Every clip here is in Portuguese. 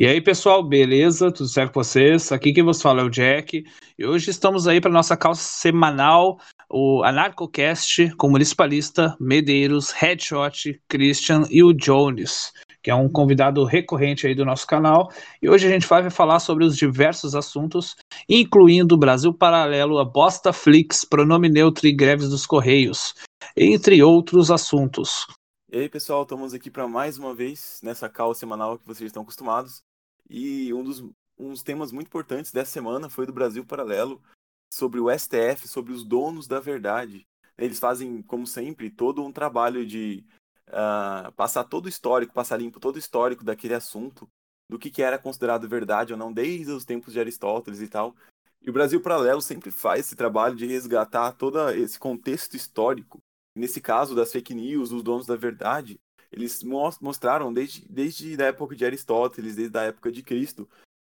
E aí, pessoal, beleza? Tudo certo com vocês? Aqui quem vos fala é o Jack. E hoje estamos aí para nossa calça semanal, o Anarcocast com o Municipalista, Medeiros, Headshot, Christian e o Jones, que é um convidado recorrente aí do nosso canal. E hoje a gente vai falar sobre os diversos assuntos, incluindo Brasil Paralelo, a Bosta Flix, pronome neutro e greves dos Correios, entre outros assuntos. E aí, pessoal, estamos aqui para mais uma vez nessa cal semanal que vocês estão acostumados. E um dos, dos temas muito importantes dessa semana foi do Brasil Paralelo, sobre o STF, sobre os donos da verdade. Eles fazem, como sempre, todo um trabalho de uh, passar todo o histórico, passar limpo todo o histórico daquele assunto, do que, que era considerado verdade ou não, desde os tempos de Aristóteles e tal. E o Brasil Paralelo sempre faz esse trabalho de resgatar todo esse contexto histórico. Nesse caso das fake news, dos donos da verdade, eles mostraram desde, desde a época de Aristóteles, desde a época de Cristo,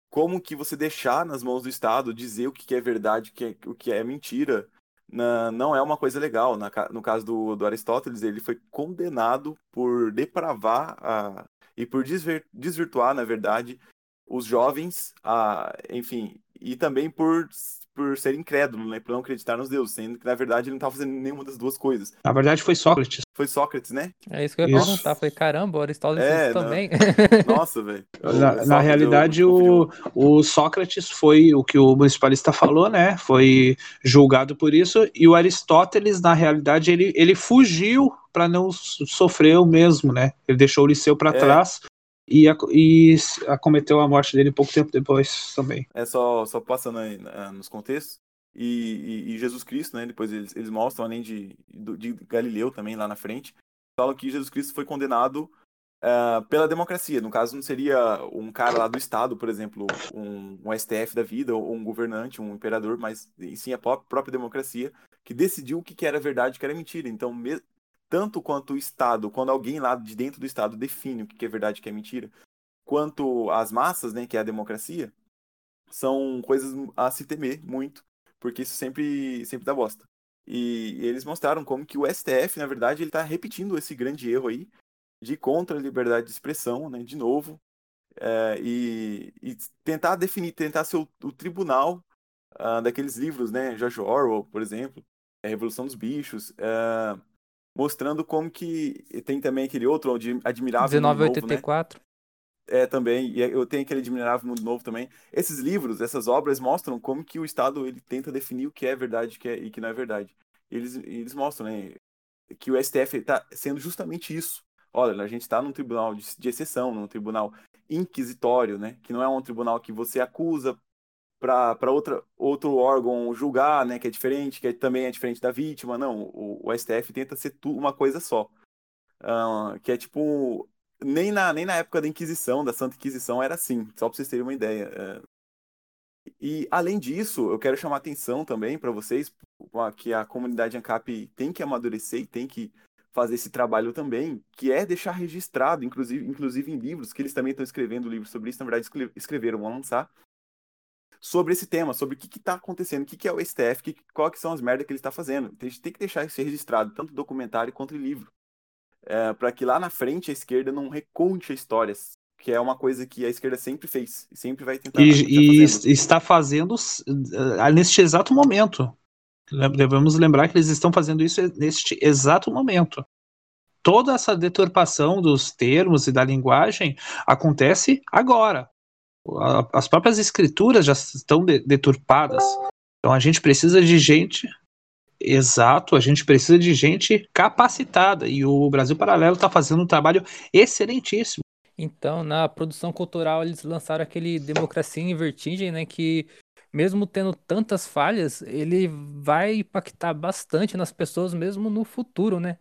como que você deixar nas mãos do Estado dizer o que é verdade, o que é, é mentira, não é uma coisa legal. No caso do, do, Aristóteles, ele foi condenado por depravar a, e por desvir, desvirtuar, na verdade, os jovens, a, enfim, e também por por ser incrédulo, né? Por não acreditar nos deuses, sendo que na verdade ele não estava fazendo nenhuma das duas coisas. Na verdade foi Sócrates. Foi Sócrates, né? É isso que eu ia isso. perguntar. Foi caramba, o Aristóteles é, também. Nossa, velho. Na, na realidade, o, o Sócrates foi o que o municipalista falou, né? Foi julgado por isso. E o Aristóteles, na realidade, ele, ele fugiu para não sofrer o mesmo, né? Ele deixou o Liceu para é. trás e, e acometeu a morte dele pouco tempo depois também. É só, só passando aí uh, nos contextos. E, e, e, Jesus Cristo, né? Depois eles, eles mostram, além de, de Galileu também lá na frente, falam que Jesus Cristo foi condenado uh, pela democracia. No caso, não seria um cara lá do Estado, por exemplo, um, um STF da vida, ou um governante, um imperador, mas sim a própria democracia, que decidiu o que era verdade e o que era mentira. Então, tanto quanto o Estado, quando alguém lá de dentro do Estado define o que é verdade e o que é mentira, quanto as massas, né, que é a democracia, são coisas a se temer muito, porque isso sempre, sempre dá bosta. E, eles mostraram como que o STF, na verdade, ele está repetindo esse grande erro aí de contra a liberdade de expressão, né, de novo, é, e, e, tentar definir, tentar ser o, o tribunal uh, daqueles livros, né, George Orwell, por exemplo, a Revolução dos Bichos, uh, mostrando como que tem também aquele outro onde admirável 1984 novo, né? é também e eu tenho aquele admirável mundo novo também. Esses livros essas obras mostram como que o estado ele tenta definir o que é verdade que é, e que não é verdade. Eles eles mostram né que o STF está sendo justamente isso. Olha a gente está num tribunal de, de exceção num tribunal inquisitório né que não é um tribunal que você acusa para outro órgão julgar, né, que é diferente, que é, também é diferente da vítima. Não, o, o STF tenta ser tu, uma coisa só. Uh, que é tipo. Nem na, nem na época da Inquisição, da Santa Inquisição, era assim, só para vocês terem uma ideia. Uh, e, além disso, eu quero chamar atenção também para vocês que a comunidade ANCAP tem que amadurecer e tem que fazer esse trabalho também, que é deixar registrado, inclusive, inclusive em livros, que eles também estão escrevendo livros sobre isso, na verdade escreveram, vão lançar, sobre esse tema, sobre o que está acontecendo, o que, que é o STF, que, qual que são as merdas que ele está fazendo. A gente tem que deixar isso registrado, tanto documentário quanto livro, é, para que lá na frente a esquerda não reconte a história, que é uma coisa que a esquerda sempre fez e sempre vai tentar. E, e fazendo. está fazendo uh, neste exato momento. Devemos lembrar que eles estão fazendo isso neste exato momento. Toda essa deturpação dos termos e da linguagem acontece agora as próprias escrituras já estão deturpadas. Então a gente precisa de gente Exato, a gente precisa de gente capacitada e o Brasil Paralelo está fazendo um trabalho excelentíssimo. Então, na produção cultural, eles lançaram aquele Democracia em Vertigem, né? Que mesmo tendo tantas falhas, ele vai impactar bastante nas pessoas, mesmo no futuro, né?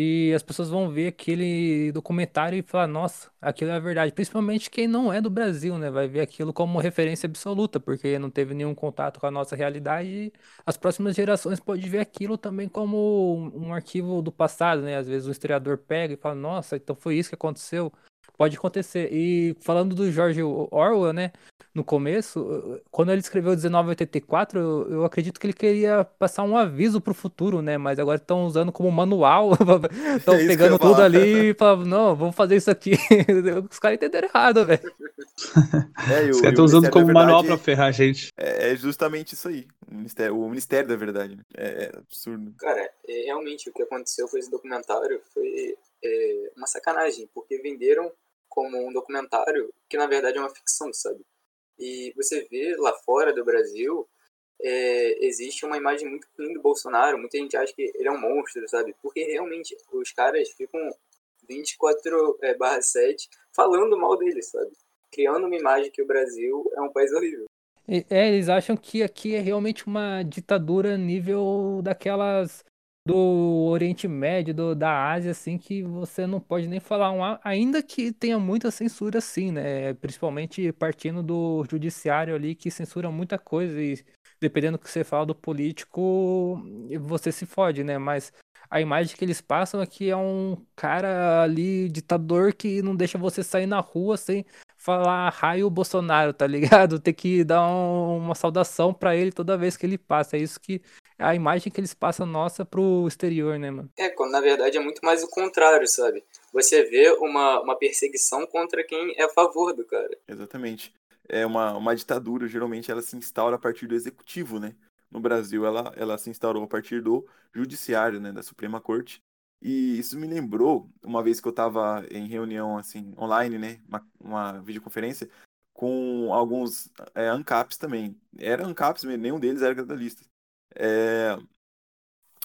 E as pessoas vão ver aquele documentário e falar, nossa, aquilo é verdade. Principalmente quem não é do Brasil, né? Vai ver aquilo como referência absoluta, porque não teve nenhum contato com a nossa realidade. E as próximas gerações podem ver aquilo também como um arquivo do passado, né? Às vezes o historiador pega e fala, nossa, então foi isso que aconteceu. Pode acontecer. E falando do George Orwell, né? No começo, quando ele escreveu 1984, eu, eu acredito que ele queria passar um aviso pro futuro, né? Mas agora estão usando como manual, estão é pegando tudo ali e falando, não, vamos fazer isso aqui. Os caras entenderam errado, velho. É, Os caras estão usando como manual pra ferrar a gente. É, é, justamente isso aí. O Ministério, o Ministério da Verdade. Né? É, é, absurdo. Cara, é, realmente o que aconteceu com esse documentário foi é, uma sacanagem, porque venderam como um documentário que na verdade é uma ficção, sabe? E você vê lá fora do Brasil, é, existe uma imagem muito ruim do Bolsonaro. Muita gente acha que ele é um monstro, sabe? Porque realmente os caras ficam 24 é, barra 7 falando mal dele, sabe? Criando uma imagem que o Brasil é um país horrível. É, eles acham que aqui é realmente uma ditadura nível daquelas do Oriente Médio, do, da Ásia, assim, que você não pode nem falar um, ainda que tenha muita censura, sim, né? Principalmente partindo do judiciário ali, que censura muita coisa e dependendo do que você fala do político, você se fode, né? Mas a imagem que eles passam aqui é um cara ali, ditador, que não deixa você sair na rua sem falar raio Bolsonaro, tá ligado? Ter que dar um, uma saudação para ele toda vez que ele passa. É isso que a imagem que eles passam nossa pro exterior, né, mano? É, quando na verdade é muito mais o contrário, sabe? Você vê uma, uma perseguição contra quem é a favor do cara. Exatamente. É uma, uma ditadura, geralmente ela se instaura a partir do executivo, né? No Brasil, ela, ela se instaurou a partir do judiciário, né? Da Suprema Corte. E isso me lembrou uma vez que eu estava em reunião assim online, né, uma, uma videoconferência com alguns é, ANCAPs também. Era ANCAPs, nenhum deles era gradualista. É...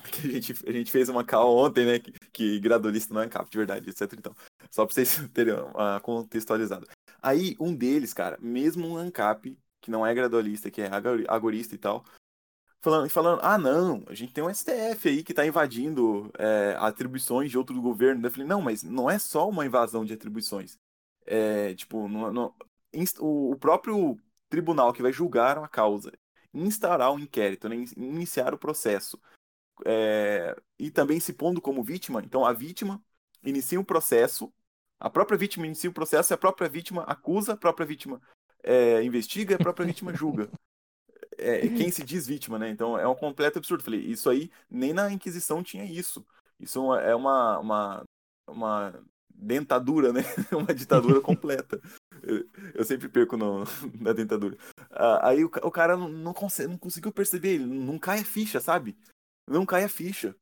A gente, a gente fez uma call ontem, né? Que, que gradualista não é ANCAP, de verdade, etc. Então, só pra vocês terem uma contextualizado. Aí, um deles, cara, mesmo um ANCAP, que não é gradualista, que é agorista e tal, falando, falando ah, não, a gente tem um STF aí que tá invadindo é, atribuições de outro governo. Eu falei, não, mas não é só uma invasão de atribuições. É, tipo, o próprio tribunal que vai julgar a causa instaurar um inquérito, né, iniciar o processo, é, e também se pondo como vítima, então a vítima inicia um processo, a própria vítima inicia o processo e a própria vítima acusa, a própria vítima é, investiga a própria vítima julga. É, quem se diz vítima, né? Então é um completo absurdo. Falei, isso aí, nem na Inquisição tinha isso. Isso é uma, uma, uma dentadura, né? uma ditadura completa. Eu, eu sempre perco no, na dentadura. Ah, aí o, o cara não, não, consegue, não conseguiu perceber, ele não cai a ficha, sabe? Não cai a ficha.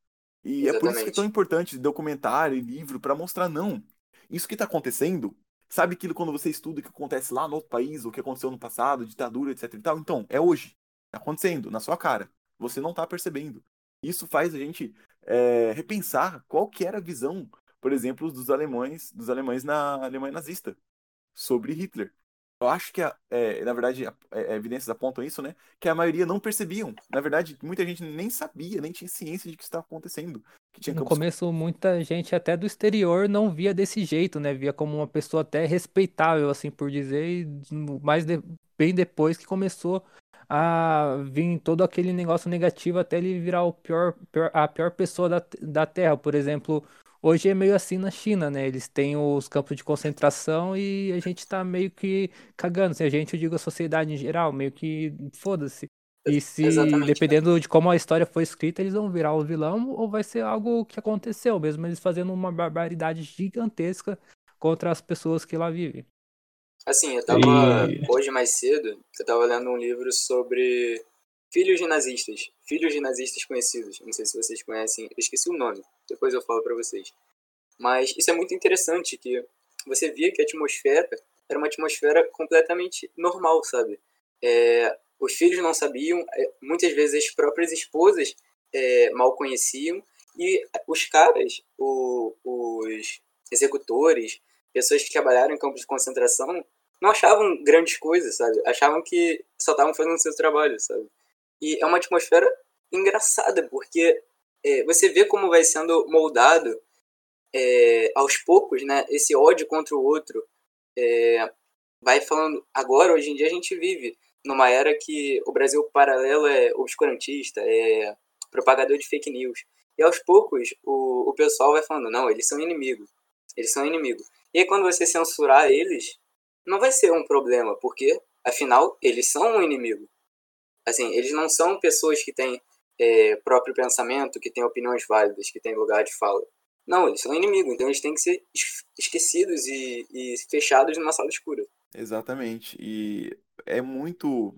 E Exatamente. é por isso que é tão importante documentário e livro para mostrar, não. Isso que tá acontecendo, sabe aquilo quando você estuda o que acontece lá no outro país, o que aconteceu no passado, ditadura, etc e tal? Então, é hoje. Tá acontecendo, na sua cara. Você não tá percebendo. Isso faz a gente é, repensar qual que era a visão, por exemplo, dos alemães, dos alemães na Alemanha nazista sobre Hitler. Eu acho que, é, na verdade, é, evidências apontam isso, né? Que a maioria não percebiam. Na verdade, muita gente nem sabia, nem tinha ciência de que estava acontecendo. no campos... começo, muita gente até do exterior não via desse jeito, né? Via como uma pessoa até respeitável, assim por dizer, e mais de... bem depois que começou a vir todo aquele negócio negativo até ele virar o pior, pior a pior pessoa da, da Terra. Por exemplo, Hoje é meio assim na China, né? Eles têm os campos de concentração e a gente tá meio que cagando. Se a gente, eu digo a sociedade em geral, meio que foda-se. E se, Exatamente, dependendo de como a história foi escrita, eles vão virar o vilão ou vai ser algo que aconteceu, mesmo eles fazendo uma barbaridade gigantesca contra as pessoas que lá vivem. Assim, eu tava, e... hoje mais cedo, eu tava lendo um livro sobre filhos de nazistas, filhos de nazistas conhecidos. Não sei se vocês conhecem, eu esqueci o nome depois eu falo para vocês. Mas isso é muito interessante, que você via que a atmosfera era uma atmosfera completamente normal, sabe? É, os filhos não sabiam, é, muitas vezes as próprias esposas é, mal conheciam, e os caras, o, os executores, pessoas que trabalharam em campos de concentração, não achavam grandes coisas, sabe? Achavam que só estavam fazendo o seu trabalho, sabe? E é uma atmosfera engraçada, porque é, você vê como vai sendo moldado é, aos poucos, né? Esse ódio contra o outro é, vai falando. Agora, hoje em dia, a gente vive numa era que o Brasil paralelo é obscurantista, é propagador de fake news. E aos poucos o, o pessoal vai falando, não, eles são inimigos. Eles são inimigos. E aí quando você censurar eles, não vai ser um problema, porque Afinal, eles são um inimigo. Assim, eles não são pessoas que têm é, próprio pensamento, que têm opiniões válidas, que têm lugar de fala. Não, eles são inimigos, então eles têm que ser esquecidos e, e fechados numa sala escura. Exatamente. E é muito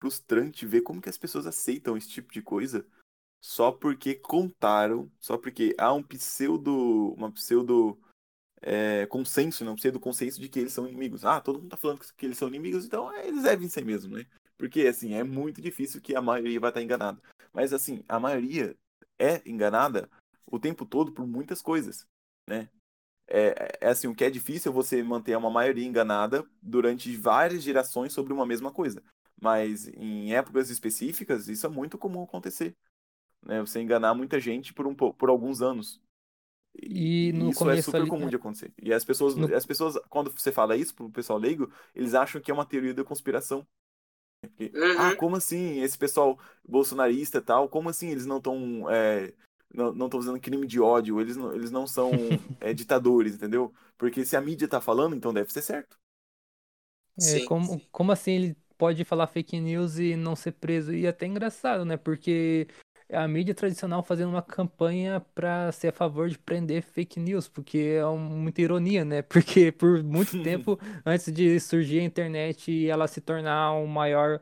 frustrante ver como que as pessoas aceitam esse tipo de coisa só porque contaram, só porque há um pseudo, uma pseudo é, consenso, não um pseudo consenso de que eles são inimigos. Ah, todo mundo tá falando que eles são inimigos, então é, eles devem ser mesmo, né? Porque assim, é muito difícil que a maioria vai estar enganada. Mas assim, a maioria é enganada o tempo todo por muitas coisas, né? É, é assim, o que é difícil é você manter uma maioria enganada durante várias gerações sobre uma mesma coisa. Mas em épocas específicas, isso é muito comum acontecer. Né? Você enganar muita gente por, um, por alguns anos. E, no isso é super ali... comum de acontecer. E as pessoas, no... as pessoas, quando você fala isso pro pessoal leigo, eles acham que é uma teoria da conspiração. Porque, uhum. Ah, como assim? Esse pessoal bolsonarista e tal, como assim eles não estão é, não, não estão fazendo crime de ódio, eles não, eles não são é, ditadores, entendeu? Porque se a mídia tá falando, então deve ser certo. É, como, como assim ele pode falar fake news e não ser preso? E é até engraçado, né? Porque a mídia tradicional fazendo uma campanha para ser a favor de prender fake news, porque é muita ironia, né? Porque por muito tempo, antes de surgir a internet e ela se tornar o um maior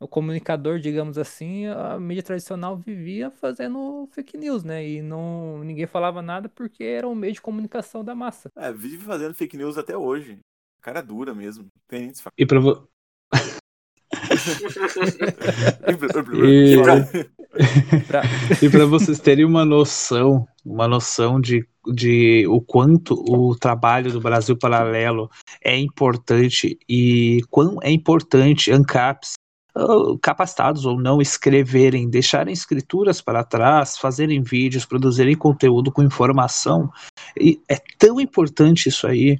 o comunicador, digamos assim, a mídia tradicional vivia fazendo fake news, né? E não ninguém falava nada porque era um meio de comunicação da massa. É, vive fazendo fake news até hoje. Cara dura mesmo. Tem e para vo... e... e para vocês terem uma noção, uma noção de, de o quanto o trabalho do Brasil Paralelo é importante e quão é importante ANCAPs capacitados ou não escreverem, deixarem escrituras para trás, fazerem vídeos, produzirem conteúdo com informação. E é tão importante isso aí.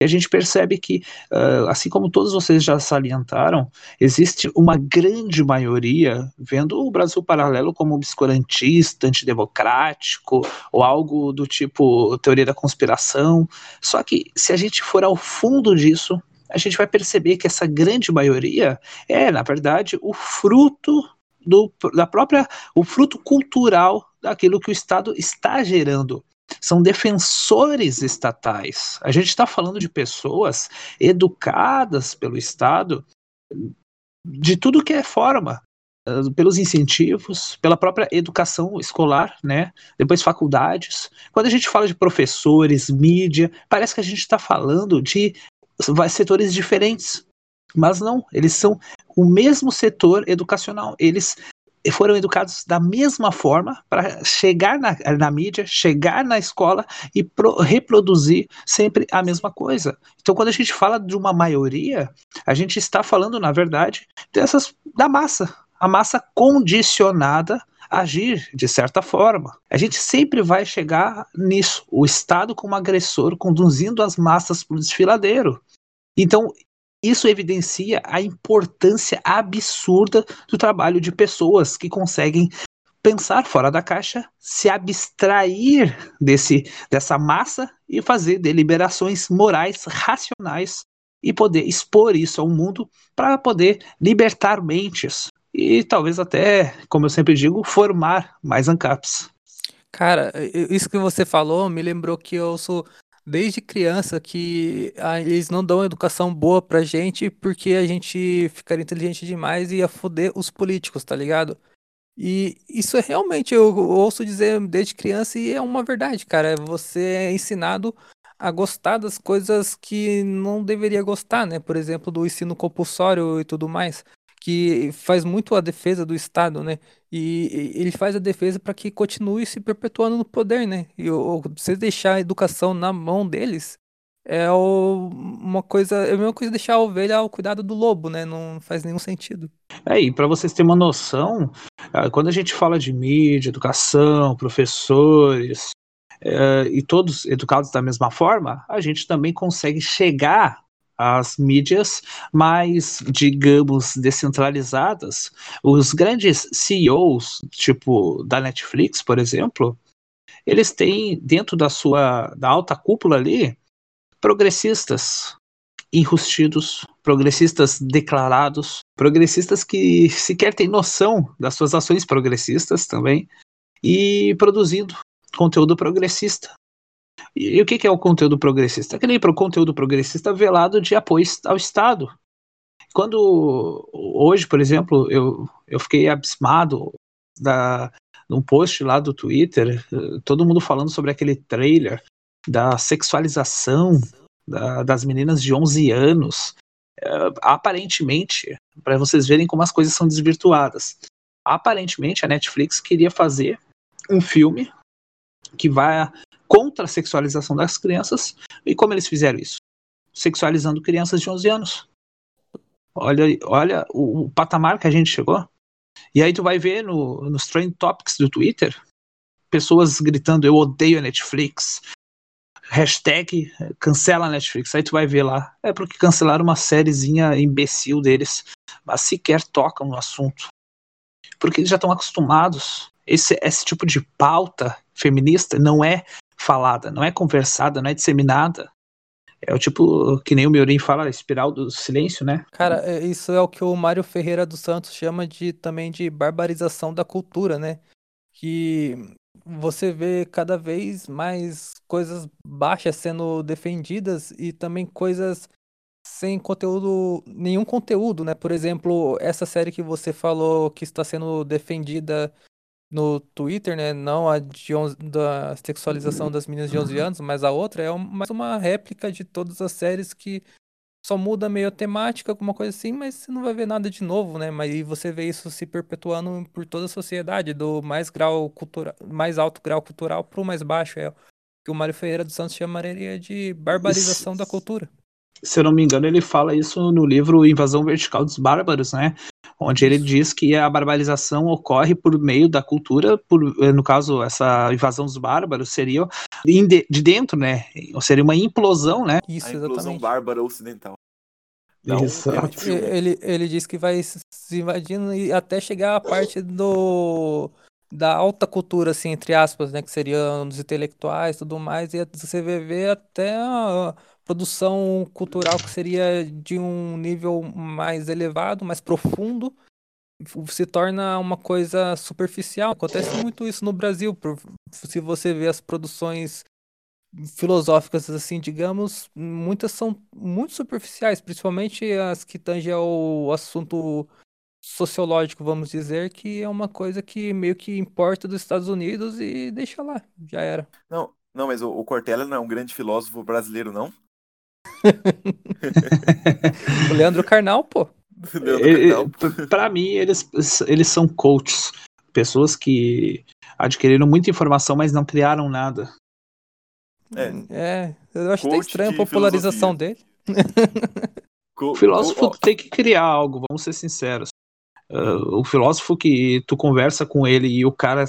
E a gente percebe que, uh, assim como todos vocês já salientaram, existe uma grande maioria vendo o Brasil paralelo como obscurantista, antidemocrático, ou algo do tipo teoria da conspiração. Só que, se a gente for ao fundo disso, a gente vai perceber que essa grande maioria é, na verdade, o fruto do, da própria, o fruto cultural daquilo que o Estado está gerando. São defensores estatais. A gente está falando de pessoas educadas pelo Estado de tudo que é forma, pelos incentivos, pela própria educação escolar, né? Depois faculdades. Quando a gente fala de professores, mídia, parece que a gente está falando de setores diferentes. Mas não, eles são o mesmo setor educacional. Eles foram educados da mesma forma para chegar na, na, mídia, chegar na escola e pro, reproduzir sempre a mesma coisa. Então, quando a gente fala de uma maioria, a gente está falando, na verdade, dessas da massa, a massa condicionada a agir de certa forma. A gente sempre vai chegar nisso, o Estado como agressor conduzindo as massas para o desfiladeiro. Então, isso evidencia a importância absurda do trabalho de pessoas que conseguem pensar fora da caixa, se abstrair desse, dessa massa e fazer deliberações morais racionais e poder expor isso ao mundo para poder libertar mentes e talvez até, como eu sempre digo, formar mais ANCAPs. Cara, isso que você falou me lembrou que eu sou desde criança que ah, eles não dão educação boa pra gente porque a gente ficaria inteligente demais e ia foder os políticos, tá ligado? E isso é realmente, eu ouço dizer desde criança e é uma verdade, cara. Você é ensinado a gostar das coisas que não deveria gostar, né? Por exemplo, do ensino compulsório e tudo mais que faz muito a defesa do Estado, né? E, ele faz a defesa para que continue se perpetuando no poder, né? E você deixar a educação na mão deles é o, uma coisa, é a mesma coisa deixar a ovelha ao cuidado do lobo, né? Não faz nenhum sentido. É, e para vocês terem uma noção, ah, quando a gente fala de mídia, educação, professores, é, e todos educados da mesma forma, a gente também consegue chegar as mídias mais, digamos, descentralizadas, os grandes CEOs, tipo da Netflix, por exemplo, eles têm dentro da sua da alta cúpula ali progressistas, enrustidos, progressistas declarados, progressistas que sequer têm noção das suas ações progressistas também, e produzindo conteúdo progressista. E, e o que, que, é o conteúdo progressista? Aquele conteúdo progressista velado de apoio ao Estado. Quando hoje, por exemplo, eu, eu fiquei abismado da, num post lá do Twitter, todo mundo falando sobre aquele trailer da sexualização da, das meninas de 11 anos. Uh, aparentemente, para vocês verem como as coisas são desvirtuadas, aparentemente a Netflix queria fazer um filme que vai contra a sexualização das crianças. E como eles fizeram isso? Sexualizando crianças de 11 anos. Olha, olha o, o patamar que a gente chegou. E aí tu vai ver no, nos trend topics do Twitter pessoas gritando eu odeio a Netflix, hashtag cancela a Netflix. Aí tu vai ver lá, é porque cancelaram uma sériezinha imbecil deles, mas sequer tocam no assunto. Porque eles já estão acostumados. Esse, esse tipo de pauta feminista não é falada, não é conversada, não é disseminada. É o tipo que nem o Miorim fala, espiral do silêncio, né? Cara, é, isso é o que o Mário Ferreira dos Santos chama de também de barbarização da cultura, né? Que você vê cada vez mais coisas baixas sendo defendidas e também coisas sem conteúdo, nenhum conteúdo, né? Por exemplo, essa série que você falou que está sendo defendida no Twitter, né? Não a de 11, da sexualização das meninas de 11 anos, mas a outra é mais uma réplica de todas as séries que só muda meio a temática, alguma coisa assim, mas você não vai ver nada de novo, né? Mas você vê isso se perpetuando por toda a sociedade, do mais grau cultural, mais alto grau cultural para o mais baixo, é o que o Mário Ferreira dos Santos chamaria de barbarização da cultura. Se eu não me engano, ele fala isso no livro Invasão Vertical dos Bárbaros, né? onde ele diz que a barbarização ocorre por meio da cultura, por, eh, no caso, essa invasão dos bárbaros seria de dentro, né? Seria uma implosão, né? Isso, a implosão exatamente. bárbara ocidental. Então, ele, ele diz que vai se invadindo e até chegar a parte do da alta cultura, assim, entre aspas, né? Que seriam os intelectuais e tudo mais, e você vê, vê até produção cultural que seria de um nível mais elevado, mais profundo, se torna uma coisa superficial. Acontece muito isso no Brasil. Se você vê as produções filosóficas, assim, digamos, muitas são muito superficiais, principalmente as que tangem ao assunto sociológico, vamos dizer, que é uma coisa que meio que importa dos Estados Unidos e deixa lá, já era. Não, não, mas o, o Cortella não é um grande filósofo brasileiro, não? o Leandro Carnal, pô. Para mim, eles, eles são coaches. Pessoas que adquiriram muita informação, mas não criaram nada. É, é eu acho até estranho a popularização filosofia. dele. o filósofo tem que criar algo, vamos ser sinceros. Uh, o filósofo que tu conversa com ele e o cara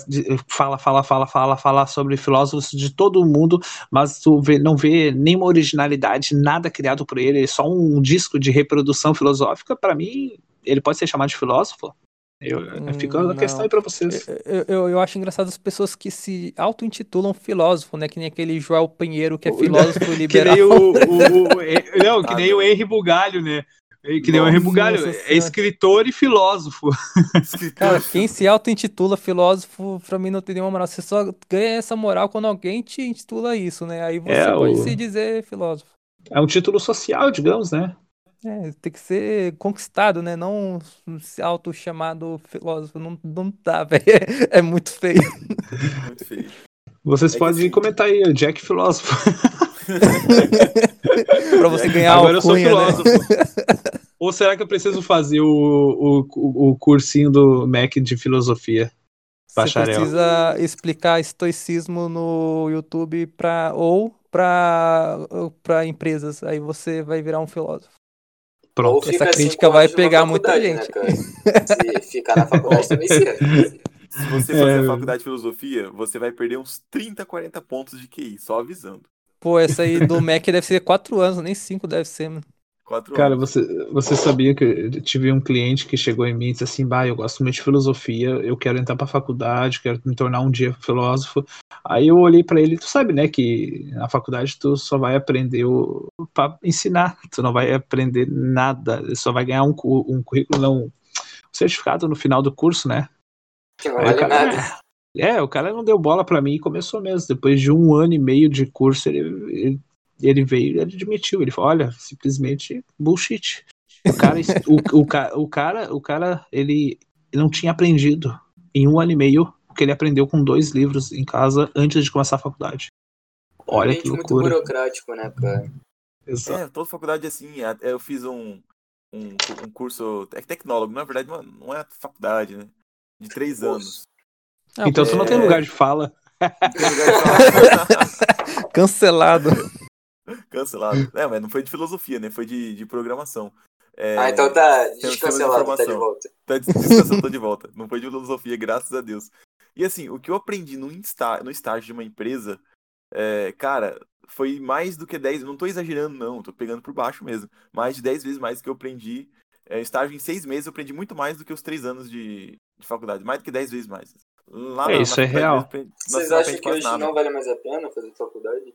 fala, fala, fala, fala, fala sobre filósofos de todo mundo, mas tu vê, não vê nenhuma originalidade, nada criado por ele, só um disco de reprodução filosófica, para mim, ele pode ser chamado de filósofo? Eu, hum, fica a questão aí pra vocês. Eu, eu, eu, acho engraçado as pessoas que se auto-intitulam filósofo, né? Que nem aquele Joel Pinheiro que é filósofo liberal. Que nem o, o, o, não, que nem o Henry Bugalho, né? Que nem o Rebugalho, é escritor e filósofo. Cara, quem se auto-intitula filósofo, pra mim não tem nenhuma moral. Você só ganha essa moral quando alguém te intitula isso, né? Aí você é, pode o... se dizer filósofo. É um título social, digamos, né? É, tem que ser conquistado, né? Não se auto-chamado filósofo. Não, não dá, velho. É, é, muito feio. Muito feio. Vocês é podem assim... comentar aí, o Jack Filósofo. pra você ganhar Agora eu sou né? filósofo. Né? Ou será que eu preciso fazer o, o, o cursinho do MEC de filosofia? Bacharel. Você precisa explicar estoicismo no YouTube pra, ou para empresas. Aí você vai virar um filósofo. Pronto. Essa crítica vai pegar muita né, gente. Né, Se ficar na faculdade também serve. Se você fazer é... faculdade de filosofia, você vai perder uns 30, 40 pontos de QI, só avisando. Pô, essa aí do Mac deve ser 4 anos, nem 5 deve ser, mano. Quatro Cara, anos. você, você sabia que eu tive um cliente que chegou em mim e disse assim: Bah, eu gosto muito de filosofia, eu quero entrar pra faculdade, quero me tornar um dia filósofo. Aí eu olhei para ele, tu sabe, né, que na faculdade tu só vai aprender o para ensinar, tu não vai aprender nada, só vai ganhar um, um currículo, não, um certificado no final do curso, né? Que não vale cara, nada. É, o cara não deu bola para mim e começou mesmo. Depois de um ano e meio de curso, ele, ele, ele veio e admitiu. Ele falou: olha, simplesmente bullshit. O cara, o, o, o, cara, o cara, ele não tinha aprendido em um ano e meio o que ele aprendeu com dois livros em casa antes de começar a faculdade. Olha que loucura. muito burocrático, né, cara? Exato. É, toda faculdade assim, é, eu fiz um, um, um curso é tecnólogo, na verdade não é faculdade, né? De três anos. Ah, então é... tu não tem lugar de fala. Tem lugar de fala. Cancelado. Cancelado. É, mas não foi de filosofia, né? Foi de, de programação. É... Ah, então tá descancelado, tá de volta. Tá descancelado, tá de volta. Não foi de filosofia, graças a Deus. E assim, o que eu aprendi no, insta... no estágio de uma empresa, é, cara, foi mais do que 10, não tô exagerando não, tô pegando por baixo mesmo, mais de 10 vezes mais do que eu aprendi. É, estágio em seis meses eu aprendi muito mais do que os três anos de, de faculdade, mais do que 10 vezes mais. Lá é, na, isso na é real. Vocês acham que hoje nada. não vale mais a pena fazer faculdade?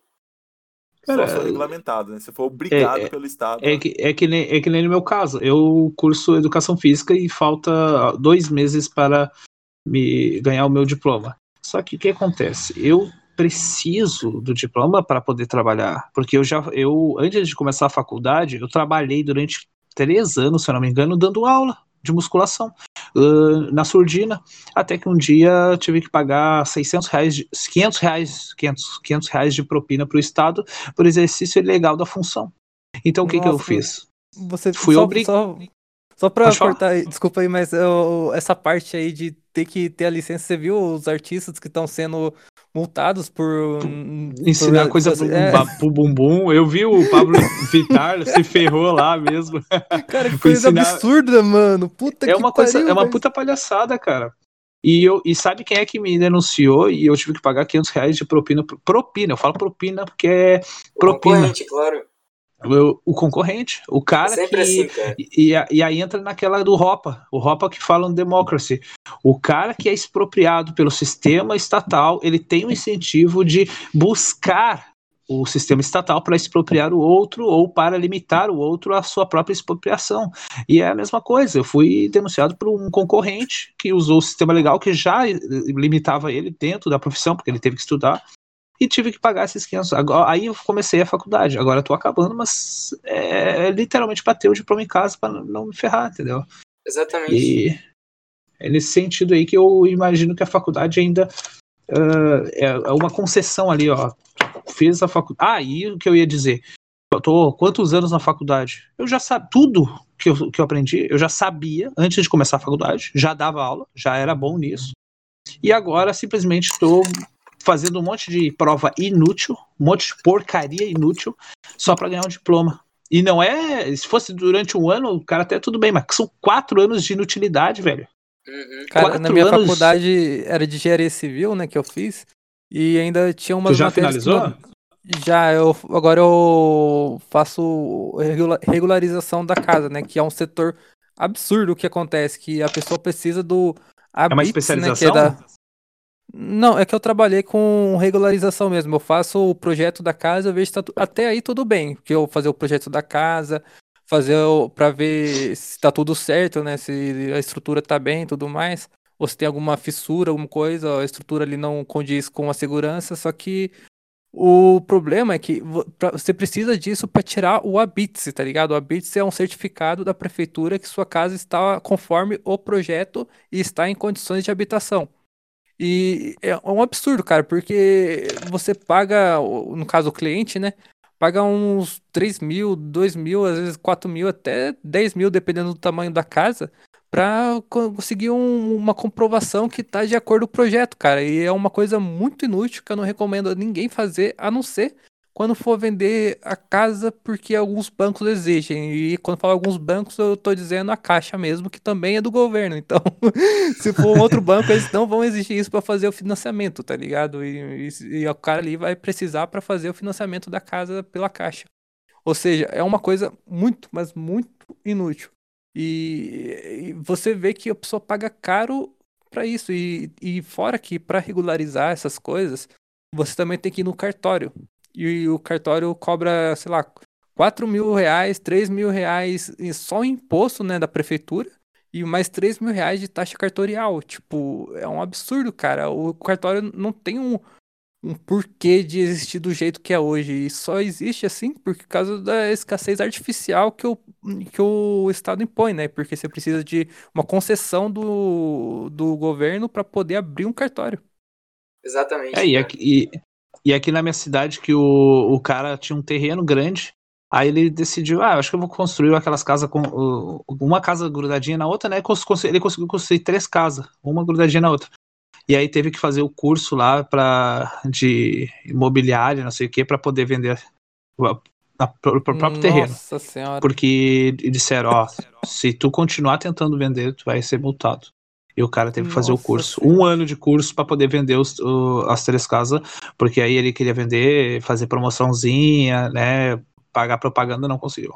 Cara, Só regulamentado, né? Você for obrigado é, é, pelo Estado. É que, é, que nem, é que nem no meu caso. Eu curso Educação Física e falta dois meses para me ganhar o meu diploma. Só que o que acontece? Eu preciso do diploma para poder trabalhar, porque eu já, eu antes de começar a faculdade, eu trabalhei durante três anos, se eu não me engano, dando aula de musculação uh, na surdina, até que um dia tive que pagar 600 reais, 500 reais, 500, 500 reais de propina para o Estado por exercício ilegal da função. Então o que, que eu fiz? Você fui obrigado. Só, só para cortar, desculpa aí, mas eu, essa parte aí de ter que ter a licença, você viu os artistas que estão sendo multados por ensinar por, coisa pro, é. pro bumbum. Eu vi o Pablo Vittar se ferrou lá mesmo. Cara, que coisa ensinar... absurda, mano. Puta é que uma pariu, coisa, é uma puta palhaçada, cara. E, eu, e sabe quem é que me denunciou e eu tive que pagar 500 reais de propina? Propina, eu falo propina porque é propina. claro o, o concorrente, o cara é que. Assim, cara. E, e, aí entra naquela do Ropa, o Ropa que fala no Democracy. O cara que é expropriado pelo sistema estatal, ele tem o incentivo de buscar o sistema estatal para expropriar o outro ou para limitar o outro à sua própria expropriação. E é a mesma coisa, eu fui denunciado por um concorrente que usou o sistema legal que já limitava ele dentro da profissão, porque ele teve que estudar, e tive que pagar esses 500. Agora, aí eu comecei a faculdade, agora eu tô acabando, mas é, literalmente para ter o diploma em casa para não me ferrar, entendeu? Exatamente. E é nesse sentido aí que eu imagino que a faculdade ainda uh, é uma concessão ali, ó. Fiz a faculdade. Ah, e o que eu ia dizer? Eu tô quantos anos na faculdade? Eu já sabia tudo que eu, que eu aprendi, eu já sabia antes de começar a faculdade, já dava aula, já era bom nisso. E agora simplesmente estou fazendo um monte de prova inútil, um monte de porcaria inútil, só para ganhar um diploma. E não é. Se fosse durante um ano, o cara até tudo bem, mas são quatro anos de inutilidade, velho. Uhum. Cara, quatro na minha anos... faculdade era de engenharia civil, né, que eu fiz. E ainda tinha umas tu já finalizou? Já, eu agora eu faço regularização da casa, né? Que é um setor absurdo o que acontece, que a pessoa precisa do. é uma especialização? Né, que é da... Não, é que eu trabalhei com regularização mesmo. Eu faço o projeto da casa, eu vejo tá, até aí tudo bem. Porque eu fazer o projeto da casa, fazer para ver se tá tudo certo, né? Se a estrutura tá bem tudo mais. Ou se tem alguma fissura, alguma coisa, a estrutura ali não condiz com a segurança. Só que o problema é que você precisa disso para tirar o ABITS, tá ligado? O ABITS é um certificado da prefeitura que sua casa está conforme o projeto e está em condições de habitação. E é um absurdo, cara, porque você paga, no caso o cliente, né? Paga uns 3 mil, 2 mil, às vezes 4 mil, até 10 mil, dependendo do tamanho da casa, para conseguir um, uma comprovação que tá de acordo com o projeto, cara. E é uma coisa muito inútil que eu não recomendo a ninguém fazer, a não ser quando for vender a casa, porque alguns bancos exigem. E quando falo alguns bancos, eu estou dizendo a Caixa mesmo, que também é do governo. Então, se for um outro banco, eles não vão exigir isso para fazer o financiamento, tá ligado? E, e, e o cara ali vai precisar para fazer o financiamento da casa pela Caixa. Ou seja, é uma coisa muito, mas muito inútil. E, e você vê que a pessoa paga caro para isso. E, e fora que para regularizar essas coisas, você também tem que ir no cartório. E o cartório cobra, sei lá, 4 mil reais, 3 mil reais só imposto né, da prefeitura e mais 3 mil reais de taxa cartorial. Tipo, é um absurdo, cara. O cartório não tem um, um porquê de existir do jeito que é hoje. E só existe assim por causa da escassez artificial que o, que o Estado impõe, né? Porque você precisa de uma concessão do, do governo para poder abrir um cartório. Exatamente. É, e aqui, e, e aqui na minha cidade que o, o cara tinha um terreno grande, aí ele decidiu, ah, acho que eu vou construir aquelas casas com uma casa grudadinha na outra, né? Ele conseguiu construir três casas, uma grudadinha na outra e aí teve que fazer o curso lá para de imobiliário, não sei o que, para poder vender o próprio Nossa terreno. Senhora. Porque disseram, ó, se tu continuar tentando vender, tu vai ser multado. E o cara teve que fazer Nossa o curso, senhora. um ano de curso para poder vender os, o, as três casas, porque aí ele queria vender, fazer promoçãozinha, né, pagar propaganda, não conseguiu.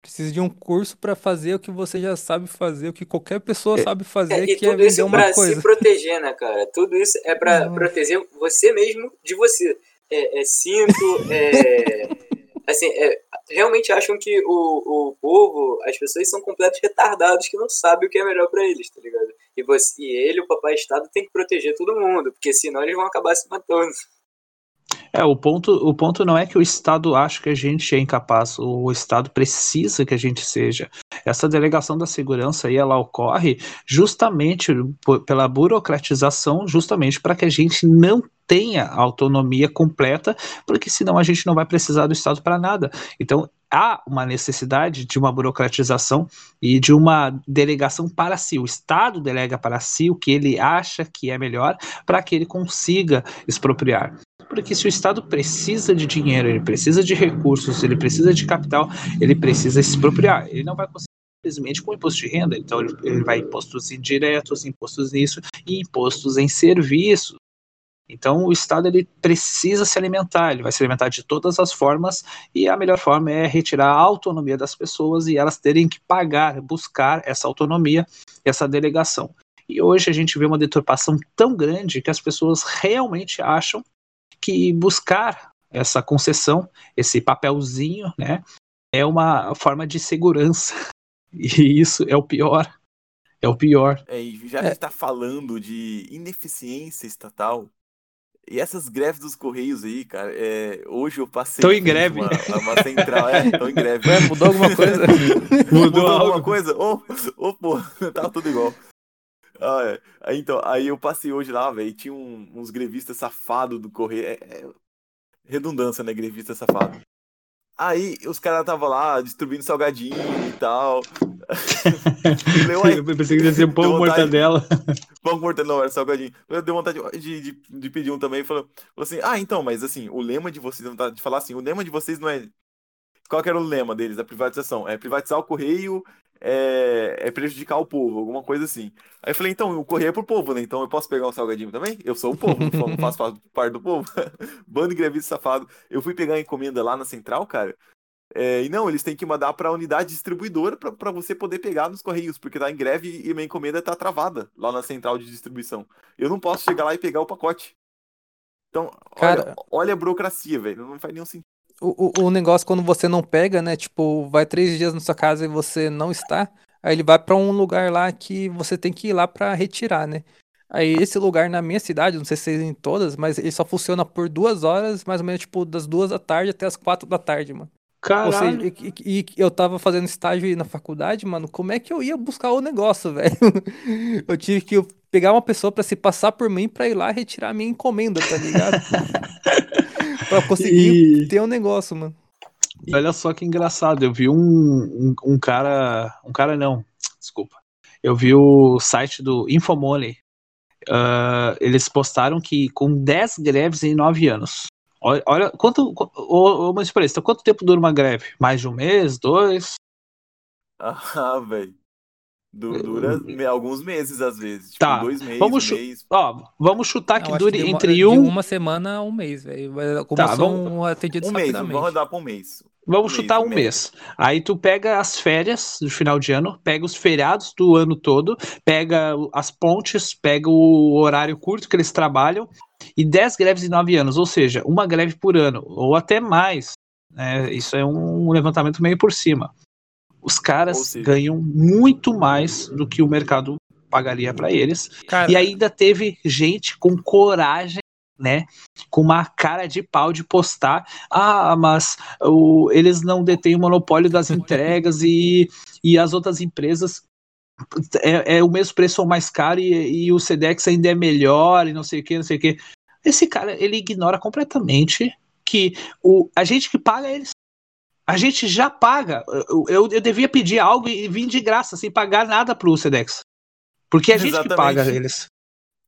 Precisa de um curso para fazer o que você já sabe fazer, o que qualquer pessoa é, sabe fazer, é, e que é tudo é vender uma coisa. se proteger, né, cara? Tudo isso é para proteger você mesmo de você. É, é cinto, é... assim, é, realmente acham que o, o povo, as pessoas são completos retardados que não sabem o que é melhor para eles, tá ligado? E, você, e ele, o papai Estado, tem que proteger todo mundo, porque senão eles vão acabar se matando. É, o ponto, o ponto não é que o Estado acha que a gente é incapaz, o Estado precisa que a gente seja. Essa delegação da segurança aí, ela ocorre justamente pela burocratização, justamente para que a gente não tenha autonomia completa, porque senão a gente não vai precisar do Estado para nada. Então, há uma necessidade de uma burocratização e de uma delegação para si. O Estado delega para si o que ele acha que é melhor para que ele consiga expropriar. Porque se o Estado precisa de dinheiro, ele precisa de recursos, ele precisa de capital, ele precisa expropriar. Ele não vai conseguir simplesmente com imposto de renda. Então ele, vai impostos indiretos, impostos nisso e impostos em serviços. Então o Estado ele precisa se alimentar, ele vai se alimentar de todas as formas e a melhor forma é retirar a autonomia das pessoas e elas terem que pagar, buscar essa autonomia, essa delegação. E hoje a gente vê uma deturpação tão grande que as pessoas realmente acham que buscar essa concessão, esse papelzinho, né, é uma forma de segurança. E isso é o pior. É o pior. É, já é. está falando de ineficiência estatal. E essas greves dos Correios aí, cara, é, hoje eu passei. Tô em greve. Uma, uma central, é, tô em greve. Ué, mudou alguma coisa? mudou, mudou alguma coisa? Ô, oh, oh, pô, tava tudo igual. Ah, é. Aí, então, aí eu passei hoje lá, velho, tinha um, uns grevistas safados do correio. É, é, redundância, né? Grevista safado. Aí os caras estavam lá distribuindo salgadinho e tal. eu pensei que ia ser pão mortadela. Pão mortadela, não, era salgadinho. Eu dei vontade de, de, de pedir um também. Falou, falou assim: Ah, então, mas assim, o lema de vocês, vontade de falar assim, o lema de vocês não é. Qual que era o lema deles, da privatização? É privatizar o correio é, é, prejudicar o povo, alguma coisa assim. Aí eu falei, então, o correio é pro povo, né? Então eu posso pegar um salgadinho também? Eu sou o povo, não faço parte do povo. Bando de grevista safado. Eu fui pegar a encomenda lá na central, cara. É, e não, eles têm que mandar para a unidade distribuidora para você poder pegar nos correios, porque tá em greve e minha encomenda tá travada lá na central de distribuição. Eu não posso chegar lá e pegar o pacote. Então, Cara... olha, olha a burocracia, velho. Não faz nenhum sentido o, o negócio quando você não pega, né? Tipo, vai três dias na sua casa e você não está, aí ele vai para um lugar lá que você tem que ir lá para retirar, né? Aí esse lugar na minha cidade, não sei se em todas, mas ele só funciona por duas horas, mais ou menos, tipo, das duas da tarde até as quatro da tarde, mano. Caralho. Seja, e, e, e, eu tava fazendo estágio na faculdade, mano, como é que eu ia buscar o negócio, velho? Eu tive que pegar uma pessoa para se passar por mim para ir lá retirar a minha encomenda, tá ligado? pra conseguir e... ter um negócio, mano. E olha só que engraçado, eu vi um, um, um, cara. Um cara não, desculpa. Eu vi o site do Infomoney. Uh, eles postaram que com 10 greves em 9 anos. Olha, olha quanto. Ô, ô, mas por isso, quanto tempo dura uma greve? Mais de um mês? Dois? Ah, velho. Du- Dura me- alguns meses, às vezes. Tipo, Tá, dois meses, vamos um mês. Ó, vamos chutar que dure demo- entre de um. uma semana a um mês, velho. Como Tá, são atendidos Um mês, vamos rodar pra um mês. Vamos Um chutar mês, um em mês. Aí tu pega as férias do final de ano, pega os feriados do ano todo, pega as pontes, pega o horário curto que eles trabalham e 10 greves em 9 anos, ou seja, uma greve por ano, ou até mais. né? isso é um levantamento meio por cima. Os caras seja- ganham muito mais do que o mercado pagaria para eles. Cara, E ainda teve gente com coragem, né? Com uma cara de pau de postar. Ah, mas o- eles não detêm o monopólio das entregas e, e as outras empresas. É, é o mesmo preço ou mais caro e, e o Sedex ainda é melhor e não sei o que, não sei o que. Esse cara, ele ignora completamente que o, a gente que paga eles. A gente já paga. Eu, eu, eu devia pedir algo e vir de graça, sem pagar nada pro Sedex. Porque é a gente que Exatamente. paga eles.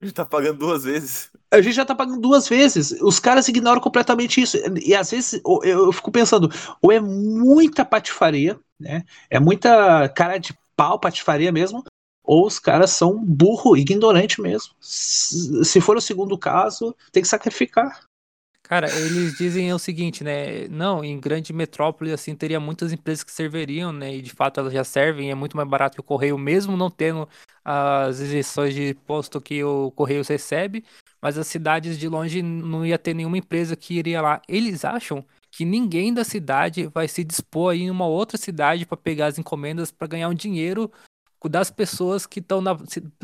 A gente tá pagando duas vezes. A gente já tá pagando duas vezes. Os caras ignoram completamente isso. E às vezes eu, eu fico pensando, ou é muita patifaria, né? É muita cara de pau patifaria mesmo, ou os caras são burro, ignorante mesmo. Se for o segundo caso, tem que sacrificar. Cara, eles dizem o seguinte, né? Não, em grande metrópole, assim, teria muitas empresas que serviriam, né? E de fato elas já servem, é muito mais barato que o correio, mesmo não tendo as isenções de imposto que o correio recebe, mas as cidades de longe não ia ter nenhuma empresa que iria lá. Eles acham que ninguém da cidade vai se dispor a ir em uma outra cidade para pegar as encomendas para ganhar um dinheiro das pessoas que estão na,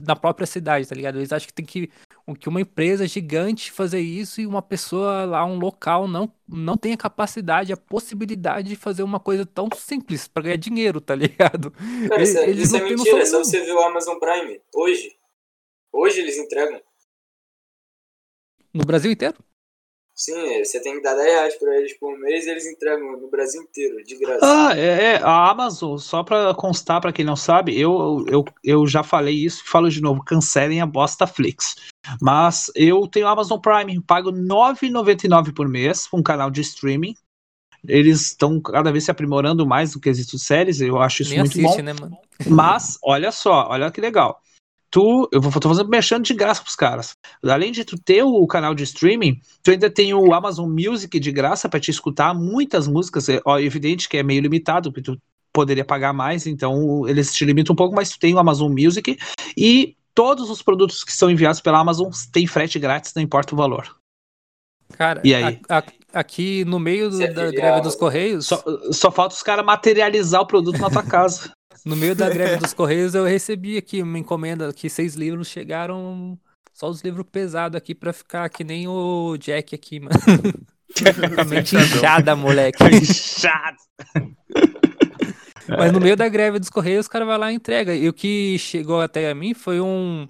na própria cidade, tá ligado? Eles acham que tem que, que uma empresa gigante fazer isso e uma pessoa lá, um local, não, não tem a capacidade, a possibilidade de fazer uma coisa tão simples para ganhar dinheiro, tá ligado? Cara, isso, é- Eles isso é mentira. É só você ver o Amazon Prime. Hoje. Hoje eles entregam. No Brasil inteiro? Sim, você tem que dar 10 reais pra eles por mês e eles entregam no Brasil inteiro, de graça. Ah, é, é, a Amazon, só pra constar pra quem não sabe, eu, eu, eu já falei isso e falo de novo, cancelem a bosta Flix. Mas eu tenho Amazon Prime, pago R$ 9,99 por mês, um canal de streaming. Eles estão cada vez se aprimorando mais no quesito séries, eu acho isso Nem muito assiste, bom. né, mano? Mas, olha só, olha que legal. Tu, eu vou, tô fazendo mexendo de graça pros caras. Além de tu ter o canal de streaming, tu ainda tem o Amazon Music de graça pra te escutar muitas músicas. É ó, evidente que é meio limitado, porque tu poderia pagar mais, então eles te limitam um pouco, mas tu tem o Amazon Music e todos os produtos que são enviados pela Amazon têm frete grátis, não importa o valor. Cara, E aí? a- a- aqui no meio do- é da greve dos Correios, Só, só falta os caras materializar o produto na tua casa. No meio da greve dos Correios, eu recebi aqui uma encomenda que seis livros chegaram. Só os livros pesados aqui pra ficar que nem o Jack aqui, mano. Com a mente inchada, moleque. Chato. Mas no meio da greve dos Correios, o cara vai lá e entrega. E o que chegou até a mim foi um,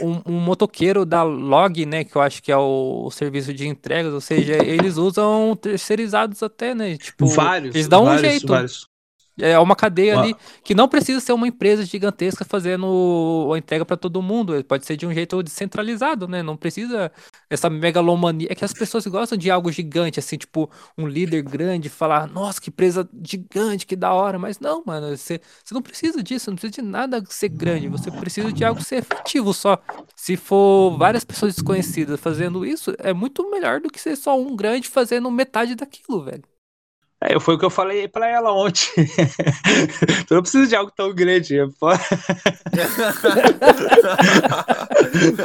um, um motoqueiro da Log, né? Que eu acho que é o, serviço de entregas. Ou seja, eles usam terceirizados até, né? Tipo, vários. eles dão um vários, jeito. vários. É uma cadeia Ó. ali que não precisa ser uma empresa gigantesca fazendo a entrega para todo mundo. Pode ser de um jeito descentralizado, né? Não precisa essa megalomania. É que as pessoas gostam de algo gigante, assim, tipo um líder grande falar, nossa, que empresa gigante, que da hora. Mas não, mano, você, você não precisa disso, não precisa de nada ser grande. Você precisa de algo ser efetivo só. Se for várias pessoas desconhecidas fazendo isso, é muito melhor do que ser só um grande fazendo metade daquilo, velho. É, foi o que eu falei pra ela ontem. tu não precisa de algo tão grande. é. O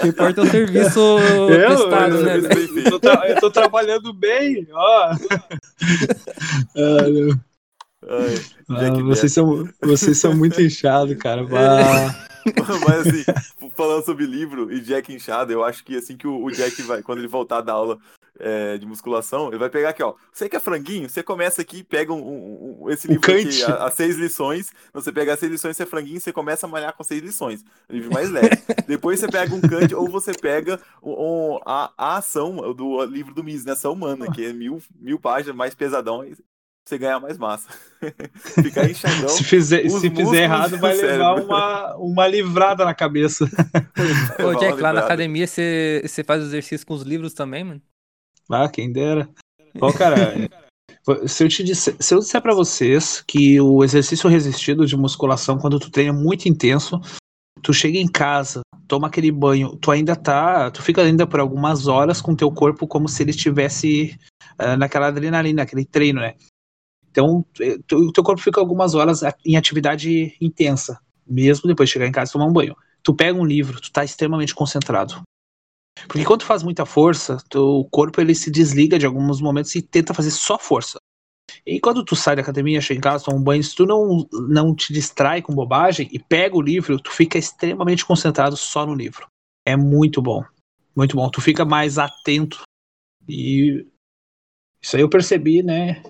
que importa é o serviço Eu, prestado, eu- né, eu- velho? bem feito. Eu tô, tra- eu tô trabalhando bem, ó. Ah, não. Ai, Ah, Jack vocês, são, vocês são muito inchados, cara. Bah. Mas assim, falando sobre livro e Jack inchado, eu acho que assim que o Jack vai, quando ele voltar da aula é, de musculação, ele vai pegar aqui, ó. Você que é franguinho, você começa aqui, pega um, um- um- esse livro aqui, as seis lições. Você pega as seis lições, você é franguinho, você começa a malhar com seis lições. Livro mais leve. Depois você pega um Kant ou você pega um, um- a, a ação do livro do Mises, né? Ação humana, que é mil, mil páginas, mais pesadão, você ganha mais massa. Ficar inchadão. Se fizer, se fizer errado, do vai levar cérebro. uma, uma livrada na cabeça. Ô, Jack, lá na academia você você faz exercício com os livros também, mano? Ah, quem dera. Bom, cara, Se eu te disser, se eu disser para vocês que o exercício resistido de musculação, quando tu treina muito intenso, tu chega em casa, toma aquele banho, tu ainda tá, tu fica ainda por algumas horas com teu corpo como se ele estivesse uh, naquela adrenalina, aquele treino, né? Então, o teu corpo fica algumas horas em atividade intensa, mesmo depois de chegar em casa e tomar um banho. Tu pega um livro, tu tá extremamente concentrado. Porque quando tu faz muita força, teu corpo ele se desliga de alguns momentos e tenta fazer só força. E quando tu sai da academia, chega em casa, toma um banho, se tu não, não te distrai com bobagem e pega o livro, tu fica extremamente concentrado só no livro. É muito bom. Muito bom. Tu fica mais atento. E isso aí eu percebi, né?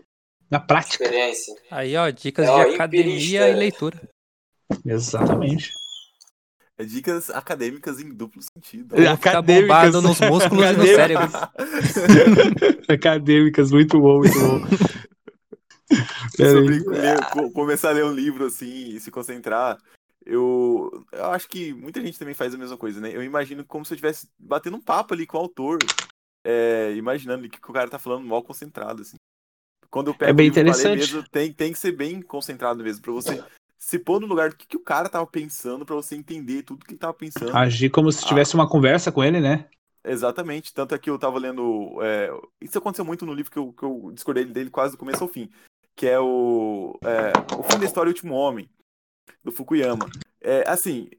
Na prática. Experiência. Aí, ó, dicas é, de academia e leitura. Exatamente. É dicas acadêmicas em duplo sentido. Vamos acadêmicas. ficar nos músculos e no cérebro. acadêmicas, muito bom, muito bom. Sobre ler, começar a ler um livro assim e se concentrar. Eu, eu acho que muita gente também faz a mesma coisa, né? Eu imagino como se eu estivesse batendo um papo ali com o autor, é, imaginando que o cara tá falando mal concentrado, assim. Quando eu pego é bem interessante. Mesmo, tem, tem que ser bem concentrado mesmo, pra você se pôr no lugar do que, que o cara tava pensando, para você entender tudo que ele tava pensando. Agir como se tivesse ah. uma conversa com ele, né? Exatamente. Tanto é que eu tava lendo. É... Isso aconteceu muito no livro que eu, que eu discordei dele quase do começo ao fim. Que é o. É... O fim da história, o último homem, do Fukuyama. É, assim,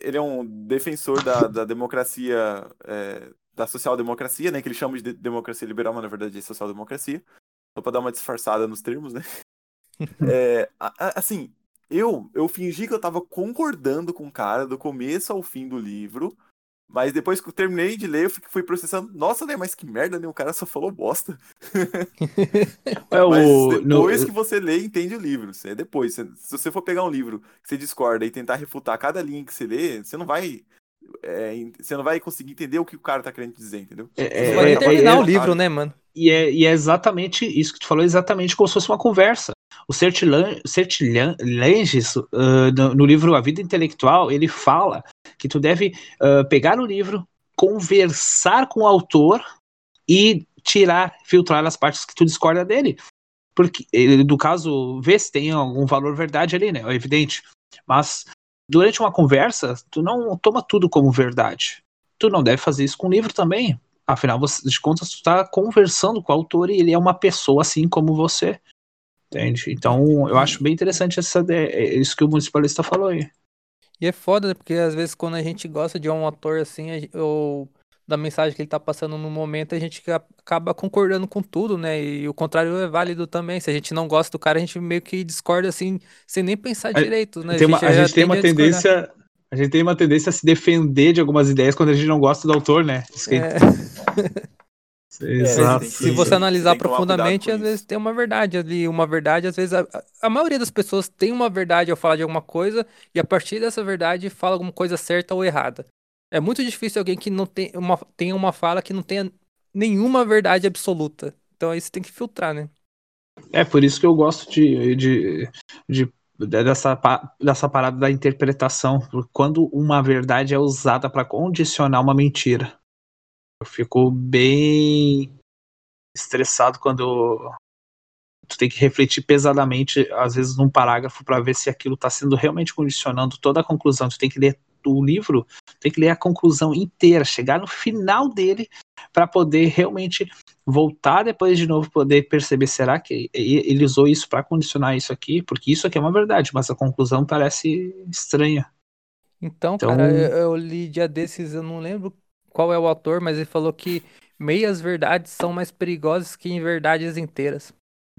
ele é um defensor da, da democracia, é, da social-democracia, né? Que ele chama de democracia liberal, mas na verdade é social-democracia. Só pra dar uma disfarçada nos termos, né? é, assim, eu, eu fingi que eu tava concordando com o cara do começo ao fim do livro, mas depois que eu terminei de ler, eu fui processando. Nossa, né? Mas que merda, né? O cara só falou bosta. é, o... Mas depois no... que você lê, entende o livro. É depois. Se você for pegar um livro que você discorda e tentar refutar cada linha que você lê, você não vai. É, você não vai conseguir entender o que o cara tá querendo dizer, entendeu? É, vai é, terminar é, o livro, né, mano? E é, e é exatamente isso que tu falou, exatamente como se fosse uma conversa. O Sertilanges, uh, no, no, livro A Vida Intelectual, ele fala que tu deve uh, pegar o livro, conversar com o autor e tirar, filtrar as partes que tu discorda dele. Porque, do caso, vê se tem algum valor verdade ali, né? É evidente. Mas durante uma conversa, tu não toma tudo como verdade. Tu não deve fazer isso com o livro também. Afinal de contas, tu está conversando com o autor e ele é uma pessoa assim como você. Entende? Então, eu acho bem interessante essa, é, isso que o municipalista falou aí. E é foda, né? porque às vezes quando a gente gosta de um ator assim, ou da mensagem que ele tá passando no momento, a gente acaba concordando com tudo, né? E o contrário é válido também. Se a gente não gosta do cara, a gente meio que discorda assim, sem nem pensar direito, né? A, tem uma, a gente tem uma tendência. A gente tem uma tendência a se defender de algumas ideias quando a gente não gosta do autor, né? É. Exato. É, se você analisar profundamente, às vezes tem uma verdade ali, uma verdade, às vezes a, a, maioria das pessoas tem uma verdade ao falar de alguma coisa e a partir dessa verdade fala alguma coisa certa ou errada. É muito difícil alguém que não tem uma, tenha uma fala que não tenha nenhuma verdade absoluta. Então aí você tem que filtrar, né? É por isso que eu gosto de, de, de dessa, dessa parada da interpretação, quando uma verdade é usada para condicionar uma mentira. Eu fico bem estressado quando tu tem que refletir pesadamente, às vezes, num parágrafo para ver se aquilo está sendo realmente condicionando toda a conclusão. Tu tem que ler o livro, tem que ler a conclusão inteira, chegar no final dele para poder realmente voltar depois de novo poder perceber será que ele usou isso para condicionar isso aqui, porque isso aqui é uma verdade, mas a conclusão parece estranha. Então, então cara, eu, eu li dia desses, eu não lembro qual é o autor, mas ele falou que meias verdades são mais perigosas que em verdades inteiras.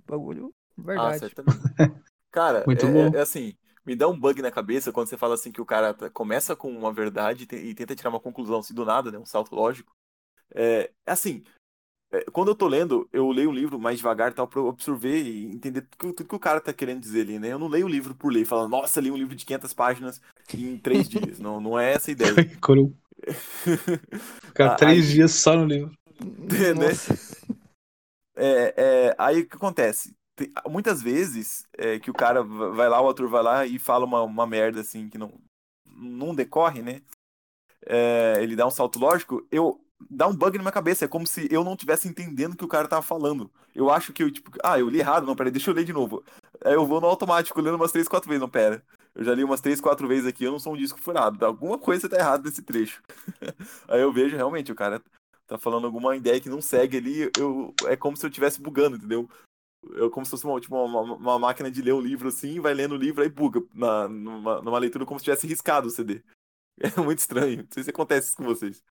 Bagulho, verdade. Ah, Cara, Muito é, bom. é assim, me dá um bug na cabeça quando você fala assim que o cara começa com uma verdade e tenta tirar uma conclusão assim do nada, né? Um salto lógico. É, é assim, é, quando eu tô lendo, eu leio o livro mais devagar tal, pra eu absorver e entender tudo, tudo, que o cara tá querendo dizer ali, né? Eu não leio o livro por ler, falando, nossa, li um livro de 500 páginas em três dias. não, não é essa a ideia. Ficar três aí... dias só no livro. né? É, é, aí o que acontece? Tem, muitas vezes é, que o cara vai lá, o ator vai lá e fala uma, uma merda assim que não, não decorre, né? É, ele dá um salto lógico. Eu, dá um bug na minha cabeça. É como se eu não estivesse entendendo o que o cara tava falando. Eu acho que eu, tipo, ah, eu li errado. Não, peraí, deixa eu ler de novo. Aí eu vou no automático, lendo umas três, quatro vezes. Não, pera. Eu já li umas três, quatro vezes aqui, eu não sou um disco furado. Alguma coisa tá errada nesse trecho. Aí eu vejo, realmente, o cara tá falando alguma ideia que não segue ali. Eu, é como se eu estivesse bugando, entendeu? Eu, como se fosse uma, tipo, uma, uma, máquina de ler um livro assim, vai lendo o livro aí buga na, numa, numa leitura como se tivesse riscado o CD. É muito estranho. Não sei se acontece isso com vocês.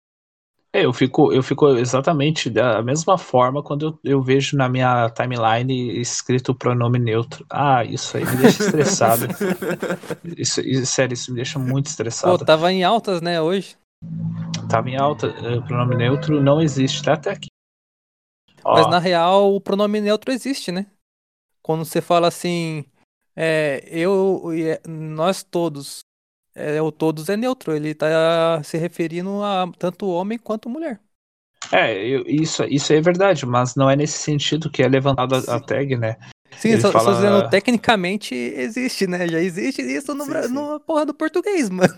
É, eu fico, eu fico exatamente da mesma forma quando eu, eu vejo na minha timeline escrito pronome neutro. Ah, isso aí me deixa estressado. isso, isso, sério, isso me deixa muito estressado. Pô, tava em altas, né, hoje? Tava em alta. O pronome neutro não existe, tá até aqui. Mas na real, o pronome neutro existe, né? Quando você fala assim, é, eu e nós todos, é, o todos é neutro, ele tá se referindo a tanto homem quanto mulher. É, eu, isso, isso é verdade, mas não é nesse sentido que é levantado a, tag, né? Sim, só, fala... só dizendo, tecnicamente existe, né? Já existe isso no, sim, sim. no porra do português, mano.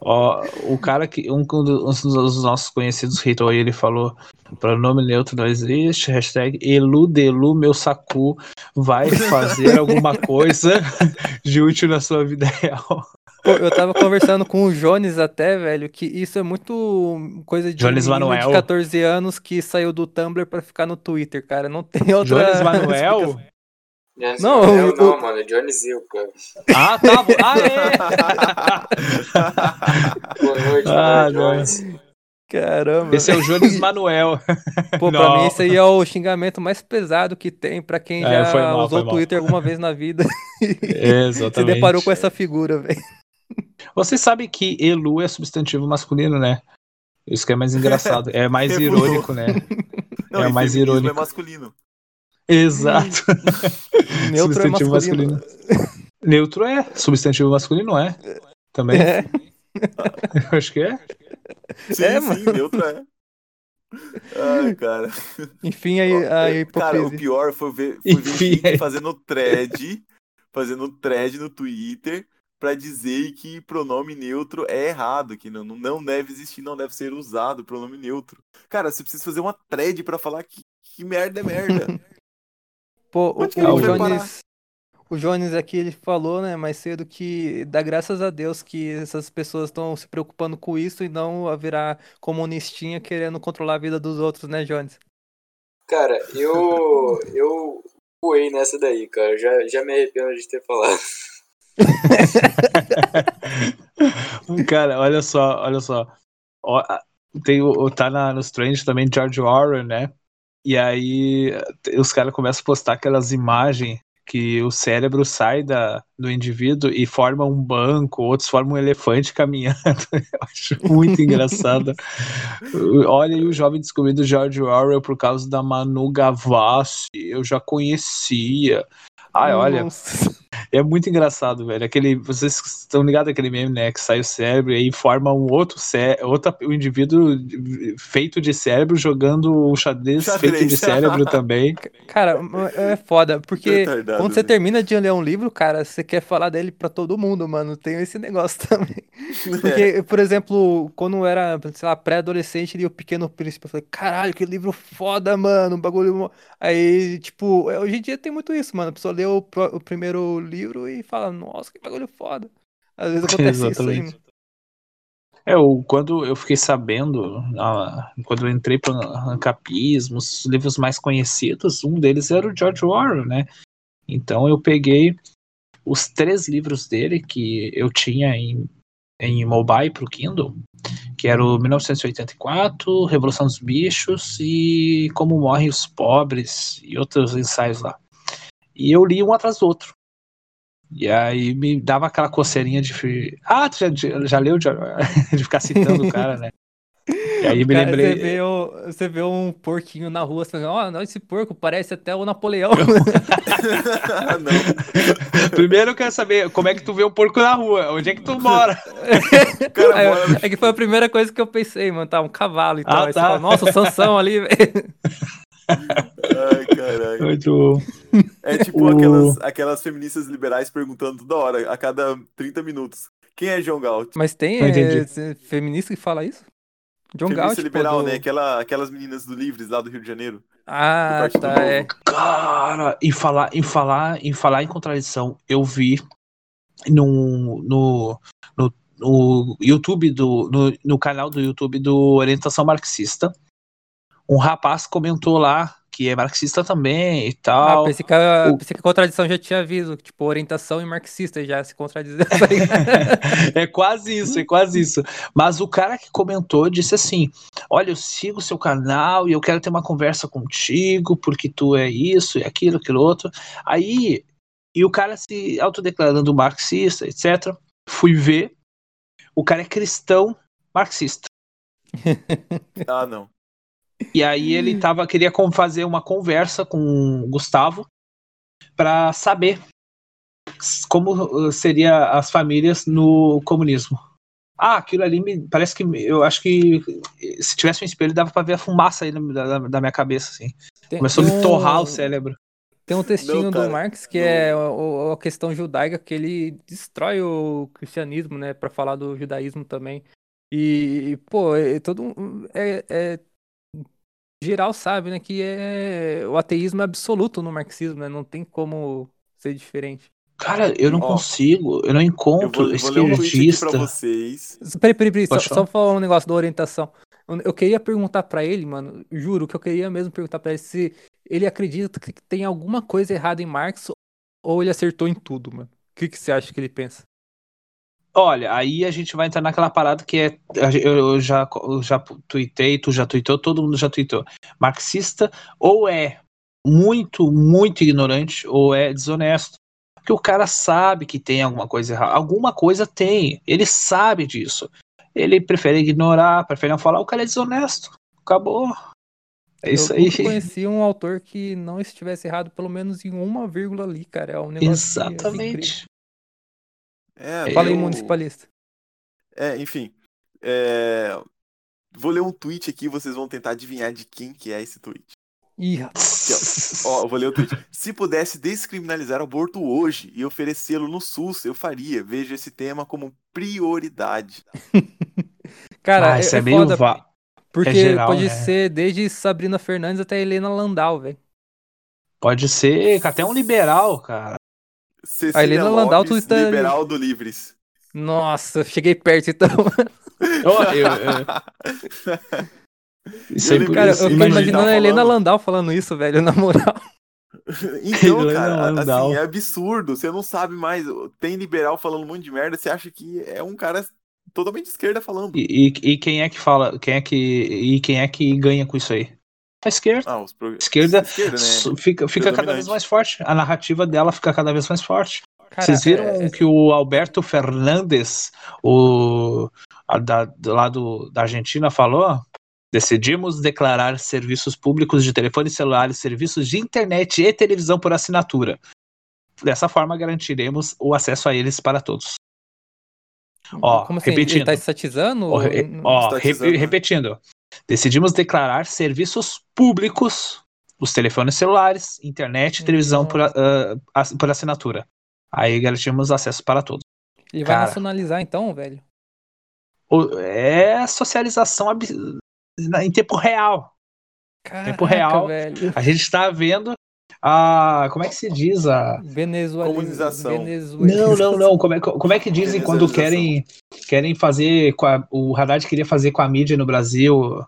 Ó, o cara que, um, um dos nossos conhecidos aí, ele falou, pronome neutro não existe, hashtag eludelu meu sacu vai fazer alguma coisa de útil na sua vida real. Pô, eu tava conversando com o Jones até, velho, que isso é muito coisa de Jones Manuel. de 14 anos que saiu do Tumblr pra ficar no Twitter, cara. Não tem outra. Jones Manuel? Jones não, Manuel, eu, não, mano, Johnny Zilka. Ah, tá. Ah, é! Boa noite, ah, Jones. Caramba. Esse é o Jones Manuel. Pô, pra mim esse aí é o xingamento mais pesado que tem pra quem é, já mal, usou o Twitter alguma vez na vida. É, exatamente. Se deparou com essa figura, velho. Você sabe que Elu é substantivo masculino, né? Isso que é mais engraçado. É mais irônico, né? Não, é mais irônico. é masculino. Exato. Neutro é substantivo é masculino. masculino. Neutro é. Substantivo masculino é. Também. É. Eu acho que é. Sim, é, sim, mano. neutro é. Ai, cara. Enfim, aí a hipocrisia. Cara, o pior foi ver, foi ver Enfim, fazendo thread, fazendo thread no Twitter para dizer que pronome neutro é errado, que não, não deve existir, não deve ser usado pronome neutro. Cara, você precisa fazer uma thread para falar que, que merda é merda. Pô, o, o Jones, o Jones aqui ele falou, né, mais cedo que dá graças a Deus que essas pessoas estão se preocupando com isso e não a virar comunistinha querendo controlar a vida dos outros, né, Jones? Cara, eu eu voei nessa daí, cara. Já, já me arrependo de ter falado. cara, olha só, olha só. Tem, tá na, nos trends também George Orwell, né? E aí os caras começam a postar aquelas imagens que o cérebro sai da, do indivíduo e forma um banco, outros formam um elefante caminhando. Eu acho muito engraçado. Olha aí o jovem descobrido George Orwell por causa da Manu Gavassi. Eu já conhecia. Ai, olha. É muito engraçado, velho. Aquele, vocês estão ligados aquele meme, né? Que sai o cérebro e aí forma um outro cérebro, outro um indivíduo feito de cérebro jogando o xadrez, xadrez. feito de cérebro também. Cara, é foda, porque quando você termina de ler um livro, cara, você quer falar dele pra todo mundo, mano. Tem esse negócio também. Porque, é. por exemplo, quando eu era, sei lá, pré-adolescente e o Pequeno Príncipe, eu falei, caralho, que livro foda, mano. Um bagulho. Aí, tipo, hoje em dia tem muito isso, mano. A pessoa lê o, o primeiro livro e fala, nossa, que bagulho foda. Às vezes acontece Exatamente. isso aí. É, eu, quando eu fiquei sabendo, quando eu entrei para Ancapismo, os livros mais conhecidos, um deles era o George Orwell, né? Então eu peguei os três livros dele que eu tinha em, em mobile para o Kindle, que era o 1984, Revolução dos Bichos e Como Morrem os Pobres e outros ensaios lá. E eu li um atrás do outro. E aí me dava aquela coceirinha de. Ah, tu já, já leu de, de ficar citando o cara, né? E aí me cara, lembrei. Você vê, o, você vê um porquinho na rua, você ó, oh, esse porco parece até o Napoleão. Primeiro eu quero saber como é que tu vê um porco na rua, onde é que tu mora? é, é, que foi a primeira coisa que eu pensei, mano, tá, um cavalo e tal. Ah, tá. Fala, Nossa, o Sansão ali, velho. Ai, caralho. Muito bom. É tipo o... aquelas, aquelas feministas liberais perguntando toda hora, a cada 30 minutos. Quem é João Galt? Mas tem é, feminista que fala isso? John Feminista Galt, liberal, pô, do... né? Aquela, aquelas meninas do Livres lá do Rio de Janeiro. Ah, tá, é. Cara, em falar, em falar, em falar em contradição, eu vi no, no, no, no YouTube do no, no canal do YouTube do Orientação Marxista, um rapaz comentou lá que é marxista também e Ah, tal. pensei que, a, o- pensei que a contradição já tinha aviso, tipo, orientação e marxista já se contradizendo. é quase isso, é quase isso. Mas o cara que comentou disse assim: Olha, eu sigo o seu canal e eu quero ter uma conversa contigo, porque tu é isso e aquilo, aquilo outro. Aí, e o cara se autodeclarando marxista, etc. Fui ver, o cara é cristão marxista. Ah, não. E aí ele tava, queria fazer uma conversa com o Gustavo para saber como uh, seria as famílias no comunismo. Ah, aquilo ali me parece que eu acho que se tivesse um espelho dava para ver a fumaça aí na- da, da minha cabeça assim. Tem- Começou a me um- torrar o cérebro. Tem um textinho Não, do Marx que não. é o- a questão judaica que ele destrói o cristianismo, né, Pra falar do judaísmo também. E, pô, é todo um- é, é- geral sabe, né, que é o ateísmo é absoluto no marxismo, né? Não tem como ser diferente. Cara, eu não Ó, consigo, eu não Eu encontro vou, vou ler um tweet aqui esquerdista. pra vocês. Peraí, peraí, peraí, só, só falar. um negócio da orientação. Eu- Eu queria perguntar pra ele, mano, juro que eu queria mesmo perguntar pra ele se ele acredita que tem alguma coisa errada em Marx ou ele acertou em tudo, mano. O que, que você acha que ele pensa? Olha, aí a gente vai entrar naquela parada que é. Eu eu já, eu já tuitei, tu já tuitou, todo mundo já tuitou. Marxista ou é muito, muito ignorante ou é desonesto. Porque o cara sabe que tem alguma coisa errada. Alguma coisa tem. Ele sabe disso. Ele prefere ignorar, prefere não falar. O cara é desonesto. Acabou. É isso eu aí. nunca conheci um autor que não estivesse errado pelo menos em uma vírgula ali, cara. É um negócio é. Exatamente. É, Fala aí, eu- municipalista. É, enfim. é, Vou ler um tweet aqui, vocês vão tentar adivinhar de quem que é esse tweet. Ih, rapaz. Ó, eu vou ler o tweet. Se pudesse descriminalizar o aborto hoje e oferecê-lo no SUS, eu faria. Vejo esse tema como prioridade. Cara, Ah, é, isso é é meio foda, va- porque geral, pode né? ser desde Sabrina Fernandes até Helena Landau, velho. Pode ser até um liberal, cara. Cecília Helena Landau, Lopes, tu tá- liberal do Livres. Nossa, eu cheguei perto então. Eu- eu- é Cara, isso. eu imaginando a Helena falando. Landau falando isso, velho, na moral. Então, Helena cara, Landau. assim, é absurdo. Você não sabe mais. Tem liberal falando um monte de merda, você acha que é um cara totalmente de esquerda falando. E, e- e quem é que fala, quem é que e quem é que ganha com isso aí? A esquerda. Ah, pro... Esquerda esquerda, né? Fica, fica cada vez mais forte. A narrativa dela fica cada vez mais forte. Cara, Vocês viram é- o que o Alberto Fernandes, o a da, do lado da Argentina, falou? Decidimos declarar serviços públicos de telefone celular, serviços de internet e televisão por assinatura. Dessa forma, garantiremos o acesso a eles para todos. Ó, Como assim? repetindo. Ele tá estatizando? Ó, re- ó, Estatizando, re- né? repetindo. Decidimos declarar serviços públicos, os telefones celulares, internet e televisão por, ass- por assinatura. Aí garantimos acesso para todos. Ele vai cara. nacionalizar então, velho? É socialização em tempo real. Caraca, real. velho. A gente está vendo a. Como é que se diz? A, Venezuela. Comunização. Não, não, não. Como é, que- como é que dizem quando querem, querem fazer. Com a, o Haddad queria fazer com a mídia no Brasil.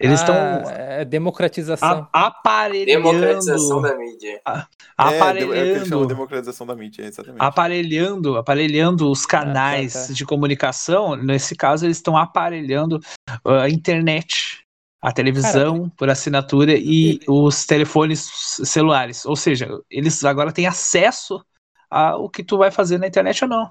Eles estão É democratização. aparelhando. Democratização da mídia. É, de- é o que Aparelhando. democratização da mídia, exatamente. Aparelhando, aparelhando os canais tá, tá. de comunicação. Nesse caso, eles estão aparelhando uh, a internet, a televisão por assinatura e os telefones celulares. Ou seja, eles agora têm acesso ao que tu vai fazer na internet ou não.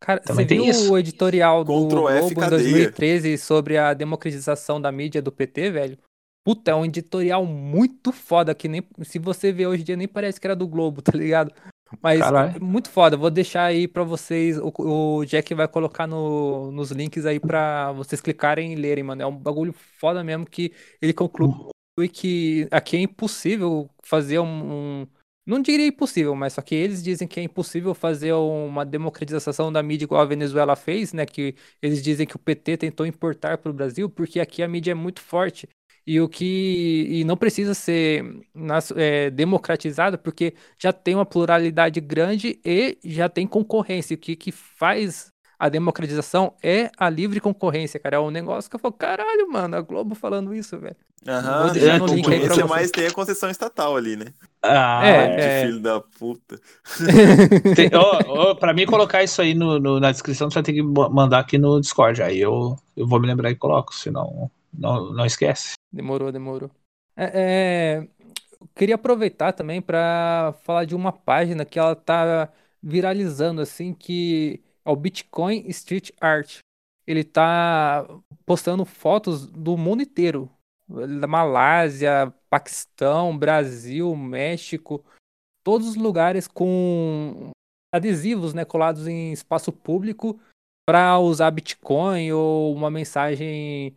Cara, Também você tem viu isso. o editorial do Ctrl Globo em cadeia. 2013 sobre a democratização da mídia do PT, velho? Puta, é um editorial muito foda que nem se você ver hoje em dia nem parece que era do Globo, tá ligado? Mas Caralho. muito foda. Vou deixar aí pra vocês. O, o Jack vai colocar no, nos links aí pra vocês clicarem e lerem, mano. É um bagulho foda mesmo que ele conclui que aqui é impossível fazer um, um- Não diria impossível, mas só que eles dizem que é impossível fazer uma democratização da mídia igual a Venezuela fez, né? Que eles dizem que o PT tentou importar para o Brasil, porque aqui a mídia é muito forte. E o que e não precisa ser é, democratizado, porque já tem uma pluralidade grande e já tem concorrência. O que, que faz a democratização é a livre concorrência, cara. É um negócio que eu falo, caralho, mano, a Globo falando isso, velho. Aham, deixar é, link aí pra mais tem a concessão estatal ali, né? Ah, é, é. filho da puta. tem, oh, oh, pra mim colocar isso aí no, no, na descrição, você vai ter que mandar aqui no Discord. Aí eu, eu vou me lembrar e coloco, senão não, não esquece. Demorou, demorou. É, é, queria aproveitar também para falar de uma página que ela tá viralizando, assim, que é o Bitcoin Street Art. Ele tá postando fotos do mundo inteiro. Da Malásia, Paquistão, Brasil, México, todos os lugares com adesivos, né, colados em espaço público para usar Bitcoin ou uma mensagem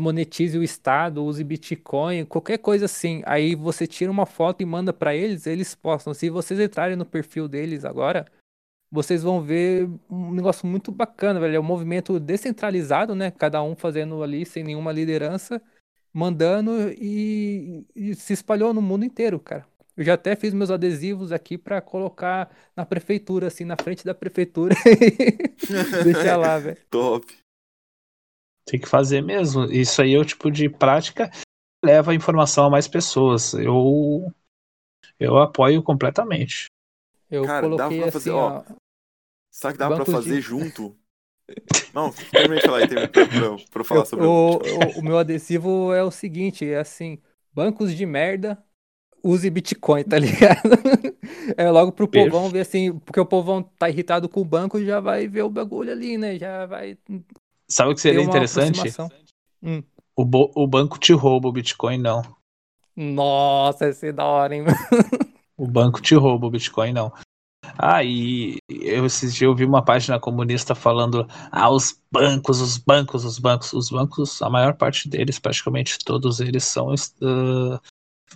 monetize o estado, use Bitcoin, qualquer coisa assim. Aí você tira uma foto e manda para eles, eles postam. Se vocês entrarem no perfil deles agora, vocês vão ver um negócio muito bacana, velho. É um movimento descentralizado, né? Cada um fazendo ali sem nenhuma liderança, mandando e, e se espalhou no mundo inteiro, cara. Eu já até fiz meus adesivos aqui para colocar na prefeitura, assim, na frente da prefeitura. Deixar lá, velho. Top. Tem que fazer mesmo. Isso aí é o tipo de prática que leva a informação a mais pessoas. Eu eu apoio completamente. Eu Cara, coloquei dá pra fazer, assim, ó, Sabe que dá pra fazer de... junto? Não, termine de falar aí, pra, pra, pra falar eu, sobre o, o, o meu adesivo é o seguinte, é assim, bancos de merda, use Bitcoin, tá ligado? É logo pro povão ver assim, porque o povão tá irritado com o banco já vai ver o bagulho ali, né? Já vai. Sabe o que seria interessante? Hum. O, o banco te rouba o Bitcoin, não. Nossa, esse é da hora, hein? o banco te rouba o Bitcoin, não. Ah, e eu esses dias eu vi uma página comunista falando: ah, os bancos, os bancos, os bancos. Os bancos, a maior parte deles, praticamente todos eles, são. Uh,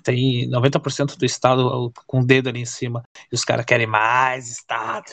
tem 90% do Estado com o dedo ali em cima. E os caras querem mais Estado.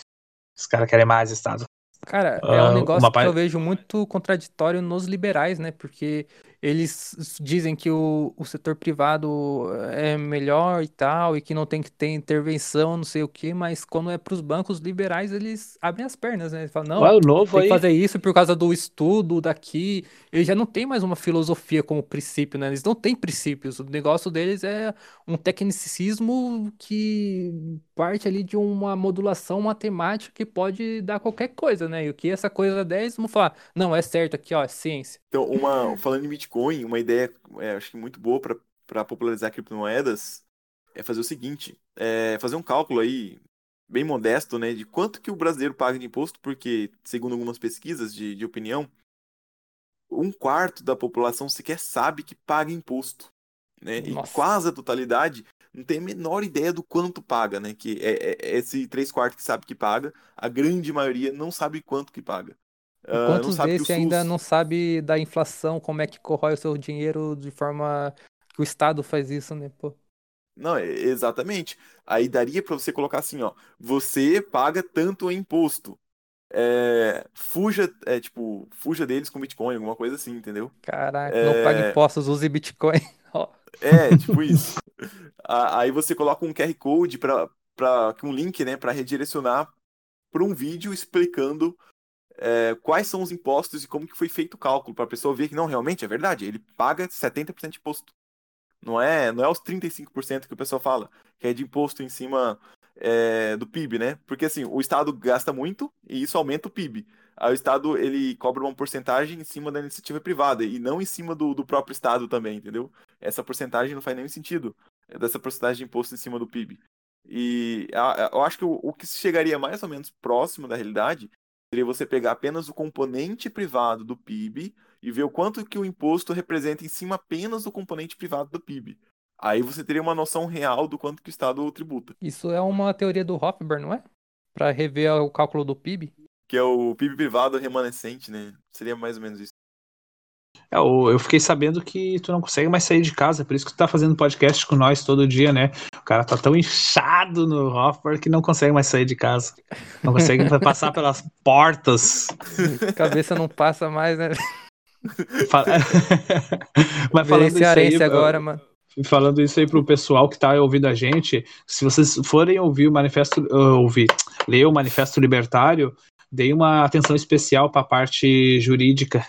Os caras querem mais Estado. Cara, é um ah, negócio que eu vejo muito contraditório nos liberais, né? Porque eles dizem que o, o setor privado é melhor e tal, e que não tem que ter intervenção, não sei o quê, mas quando é para os bancos liberais, eles abrem as pernas, né? Eles falam, não, Ué, novo tem aí. que fazer isso por causa do estudo daqui. Eles já não tem mais uma filosofia como princípio, né? Eles não têm princípios. O negócio deles é um tecnicismo que parte ali de uma modulação matemática que pode dar qualquer coisa, né? E o que essa coisa der, eles vão falar, não, é certo aqui, ó, é ciência. Então, uma, falando em Bitcoin, uma ideia, é, acho que muito boa para popularizar criptomoedas é fazer o seguinte: é fazer um cálculo aí, bem modesto, né, de quanto que o brasileiro paga de imposto, porque, segundo algumas pesquisas de, de opinião, um quarto da população sequer sabe que paga imposto. Né? E quase a totalidade não tem a menor ideia do quanto paga, né? Que é, é esse três quartos que sabe que paga, a grande maioria não sabe quanto que paga. Uh, Quantos desses ainda não sabe da inflação, como é que corrói o seu dinheiro de forma que o Estado faz isso, né, pô? Não, exatamente. Aí daria para você colocar assim, ó, você paga tanto imposto. É, fuja, é, tipo, fuja deles com Bitcoin, alguma coisa assim, entendeu? Caraca, é... não pague impostos, use Bitcoin. é, tipo isso. Aí você coloca um QR Code para um link, né, para redirecionar para um vídeo explicando é, quais são os impostos e como que foi feito o cálculo, para a pessoa ver que não, realmente é verdade, ele paga 70% de imposto. Não é, não é os 35% que o pessoal fala, que é de imposto em cima é, do PIB, né? Porque assim, o Estado gasta muito e isso aumenta o PIB. Aí o Estado ele cobra uma porcentagem em cima da iniciativa privada e não em cima do, do próprio Estado também, entendeu? Essa porcentagem não faz nenhum sentido dessa porcentagem de imposto em cima do PIB. E eu acho que o, o que chegaria mais ou menos próximo da realidade seria você pegar apenas o componente privado do PIB e ver o quanto que o imposto representa em cima apenas do componente privado do PIB. Aí você teria uma noção real do quanto que o Estado tributa. Isso é uma teoria do Hofbauer, não é? Para rever o cálculo do PIB? Que é o PIB privado remanescente, né? Seria mais ou menos isso. É, eu fiquei sabendo que tu não consegue mais sair de casa, por isso que tu tá fazendo podcast com nós todo dia, né? O cara tá tão inchado no Hoffer que não consegue mais sair de casa. Não consegue passar pelas portas. Cabeça não passa mais, né? Mas falando isso aí, agora, mano. Falando isso aí pro pessoal que tá ouvindo a gente, se vocês forem ouvir o manifesto, uh, ouvir, ler o manifesto libertário, dei uma atenção especial para a parte jurídica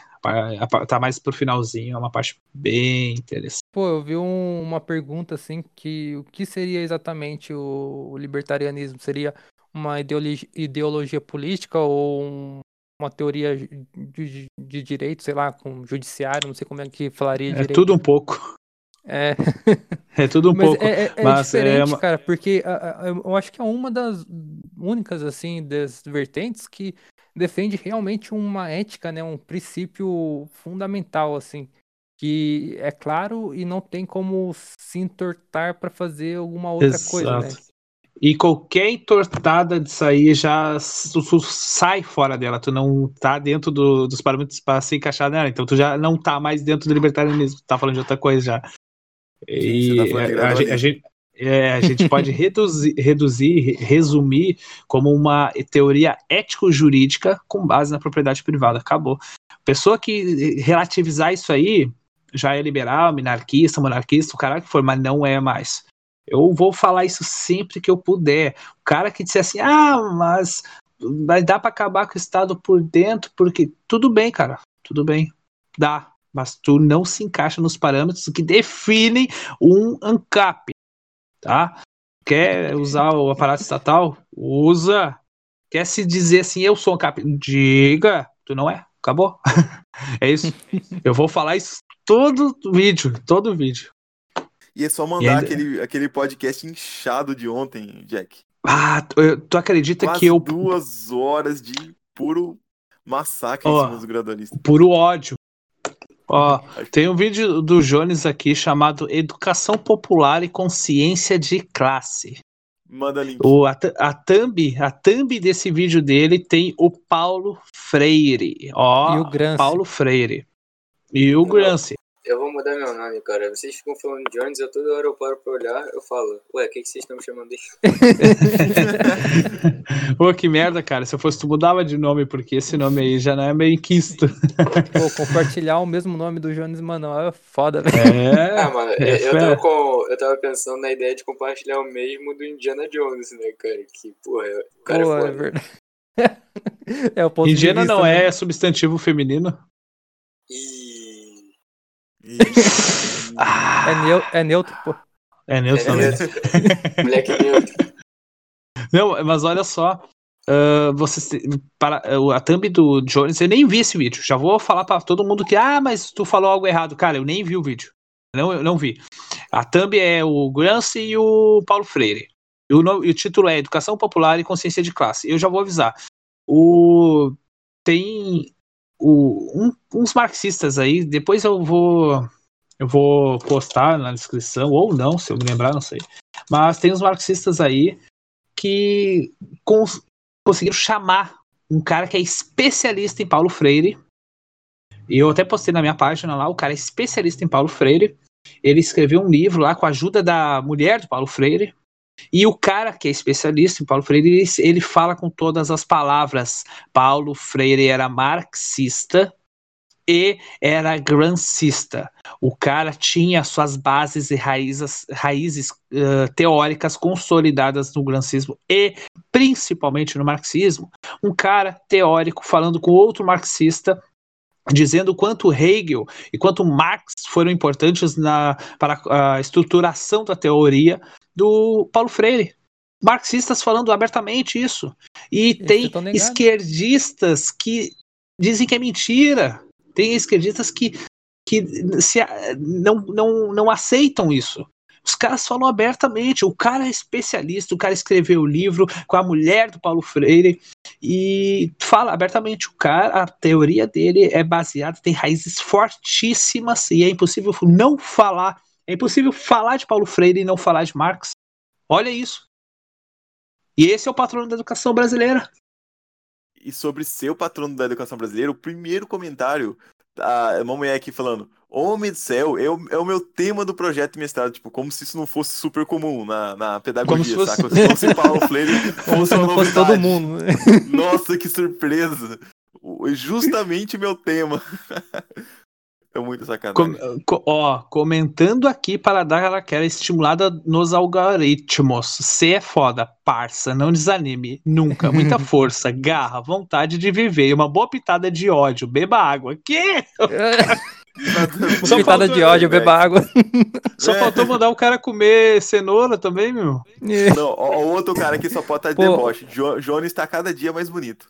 tá mais pro finalzinho, é uma parte bem interessante. Pô, eu vi um, uma pergunta assim que o que seria exatamente o, o libertarianismo? Seria uma ideologia, ideologia política ou um, uma teoria de, de, direito, sei lá, com judiciário, não sei como é que falaria é direito. É tudo um pouco. É. é tudo um mas pouco. É, é, é mas diferente, é uma... cara, porque eu acho que é uma das únicas, assim, das vertentes que defende realmente uma ética, né, um princípio fundamental, assim, que é claro e não tem como se entortar para fazer alguma outra Exato. coisa, né? E qualquer entortada disso aí já tu, tu, sai fora dela, tu não tá dentro do, dos parâmetros para se encaixar nela, então tu já não tá mais dentro do libertarianismo, tu tá falando de outra coisa já. E tá a, a, a, gente, é, a gente pode reduzir, reduzir, resumir como uma teoria ético-jurídica com base na propriedade privada. Acabou. Pessoa que relativizar isso aí já é liberal, minarquista, monarquista, o cara que for, mas não é mais. Eu vou falar isso sempre que eu puder. O cara que disser assim, ah, mas vai dar para acabar com o Estado por dentro, porque tudo bem, cara, tudo bem, dá. Mas tu não se encaixa nos parâmetros que definem um ANCAP tá? Quer usar o aparato estatal? Usa. Quer se dizer assim, eu sou um cap... Diga, tu não é. Acabou. é isso. Eu vou falar isso todo vídeo, todo vídeo. E é só mandar ainda... aquele, aquele podcast inchado de ontem, Jack. Ah, tu, tu acredita Quase que eu. Duas horas de puro massacre oh, em cima dos gradualistas. Puro ódio. Ó, tem um vídeo do Jones aqui chamado Educação Popular e Consciência de Classe. Manda link. O, a, a, thumb, a thumb desse vídeo dele tem o Paulo Freire. Ó, e o Gramsci. Paulo Freire. E o Gramsci. Eu vou mudar meu nome, cara. Vocês ficam falando Jones, eu toda hora eu paro pra olhar, eu falo, ué, o que, que vocês estão me chamando de? Pô, que merda, cara. Se eu fosse, tu mudava de nome, porque esse nome aí já não é meio quisto. Pô, compartilhar o mesmo nome do Jones Manuel é foda, velho. É, ah, mano, é eu, tava com, eu tava pensando na ideia de compartilhar o mesmo do Indiana Jones, né, cara? Que, porra, o cara Pô, é, é verdade. é o ponto Indiana vista, não né? é substantivo feminino? E ah. é, neu é neutro, pô. É neutro é também. Moleque neutro. Não, mas olha só. Uh, você, para, a thumb do Jones, eu nem vi esse vídeo. Já vou falar para todo mundo que, ah, mas tu falou algo errado. Cara, eu nem vi o vídeo. Não, eu não vi. A thumb é o Gramsci e o Paulo Freire. E o, e o título é Educação Popular e Consciência de Classe. Eu já vou avisar. O, tem o, um, uns marxistas aí, depois eu vou eu vou postar na descrição, ou não, se eu me lembrar, não sei. Mas tem uns marxistas aí que cons conseguiram chamar um cara que é especialista em Paulo Freire. E eu até postei na minha página lá, o cara é especialista em Paulo Freire. Ele escreveu um livro lá com a ajuda da mulher do Paulo Freire, e o cara que é especialista em Paulo Freire, ele, ele fala com todas as palavras. Paulo Freire era marxista e era grancista. O cara tinha suas bases e raízes, raízes uh, teóricas consolidadas no grancismo e principalmente no marxismo. Um cara teórico falando com outro marxista dizendo quanto Hegel e quanto Marx foram importantes na, para a estruturação da teoria do Paulo Freire. Marxistas falando abertamente isso. E tem esquerdistas que dizem que é mentira. Tem esquerdistas que, que se, não, não, não aceitam isso. Os caras falam abertamente. O cara é especialista, o cara escreveu o livro com a mulher do Paulo Freire e fala abertamente. O cara, a teoria dele é baseada, tem raízes fortíssimas e é impossível não falar é impossível falar de Paulo Freire e não falar de Marx. Olha isso. E esse é o patrono da educação brasileira. E sobre ser o patrono da educação brasileira, o primeiro comentário a mamãe aqui falando, Homem do céu, é o, é o meu tema do projeto mestrado, tipo, como se isso não fosse super comum na, na pedagogia, como se fosse... saca? Se Paulo Freire como se não fosse todo mundo. Né? Nossa, que surpresa! Justamente meu tema. É muito sacanagem. Com, ó, comentando aqui para dar aquela estimulada nos algoritmos. C é foda, parça, não desanime, nunca. Muita força, garra, vontade de viver e uma boa pitada de ódio. Beba água. Que? Só pitada de ódio, beba água. Só é. faltou mandar o cara comer cenoura também, meu. É. Não, o outro cara aqui só pode estar de Pô. deboche. Jo Jones está cada dia mais bonito.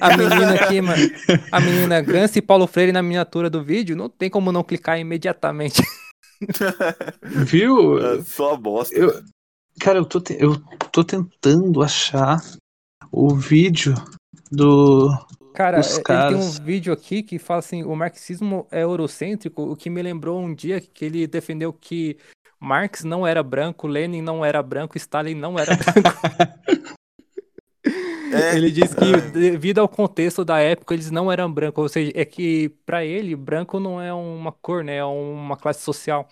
A menina aqui, mano. A menina Gans e Paulo Freire na miniatura do vídeo, não tem como não clicar imediatamente. Viu? É só bosta. Eu, cara, eu tô, te, eu tô tentando achar o vídeo do. Cara, ele tem um vídeo aqui que fala assim: o marxismo é eurocêntrico, o que me lembrou um dia que ele defendeu que Marx não era branco, Lenin não era branco, Stalin não era branco. É. Ele diz que, é. devido ao contexto da época, eles não eram brancos. Ou seja, é que, para ele, branco não é uma cor, né? É uma classe social.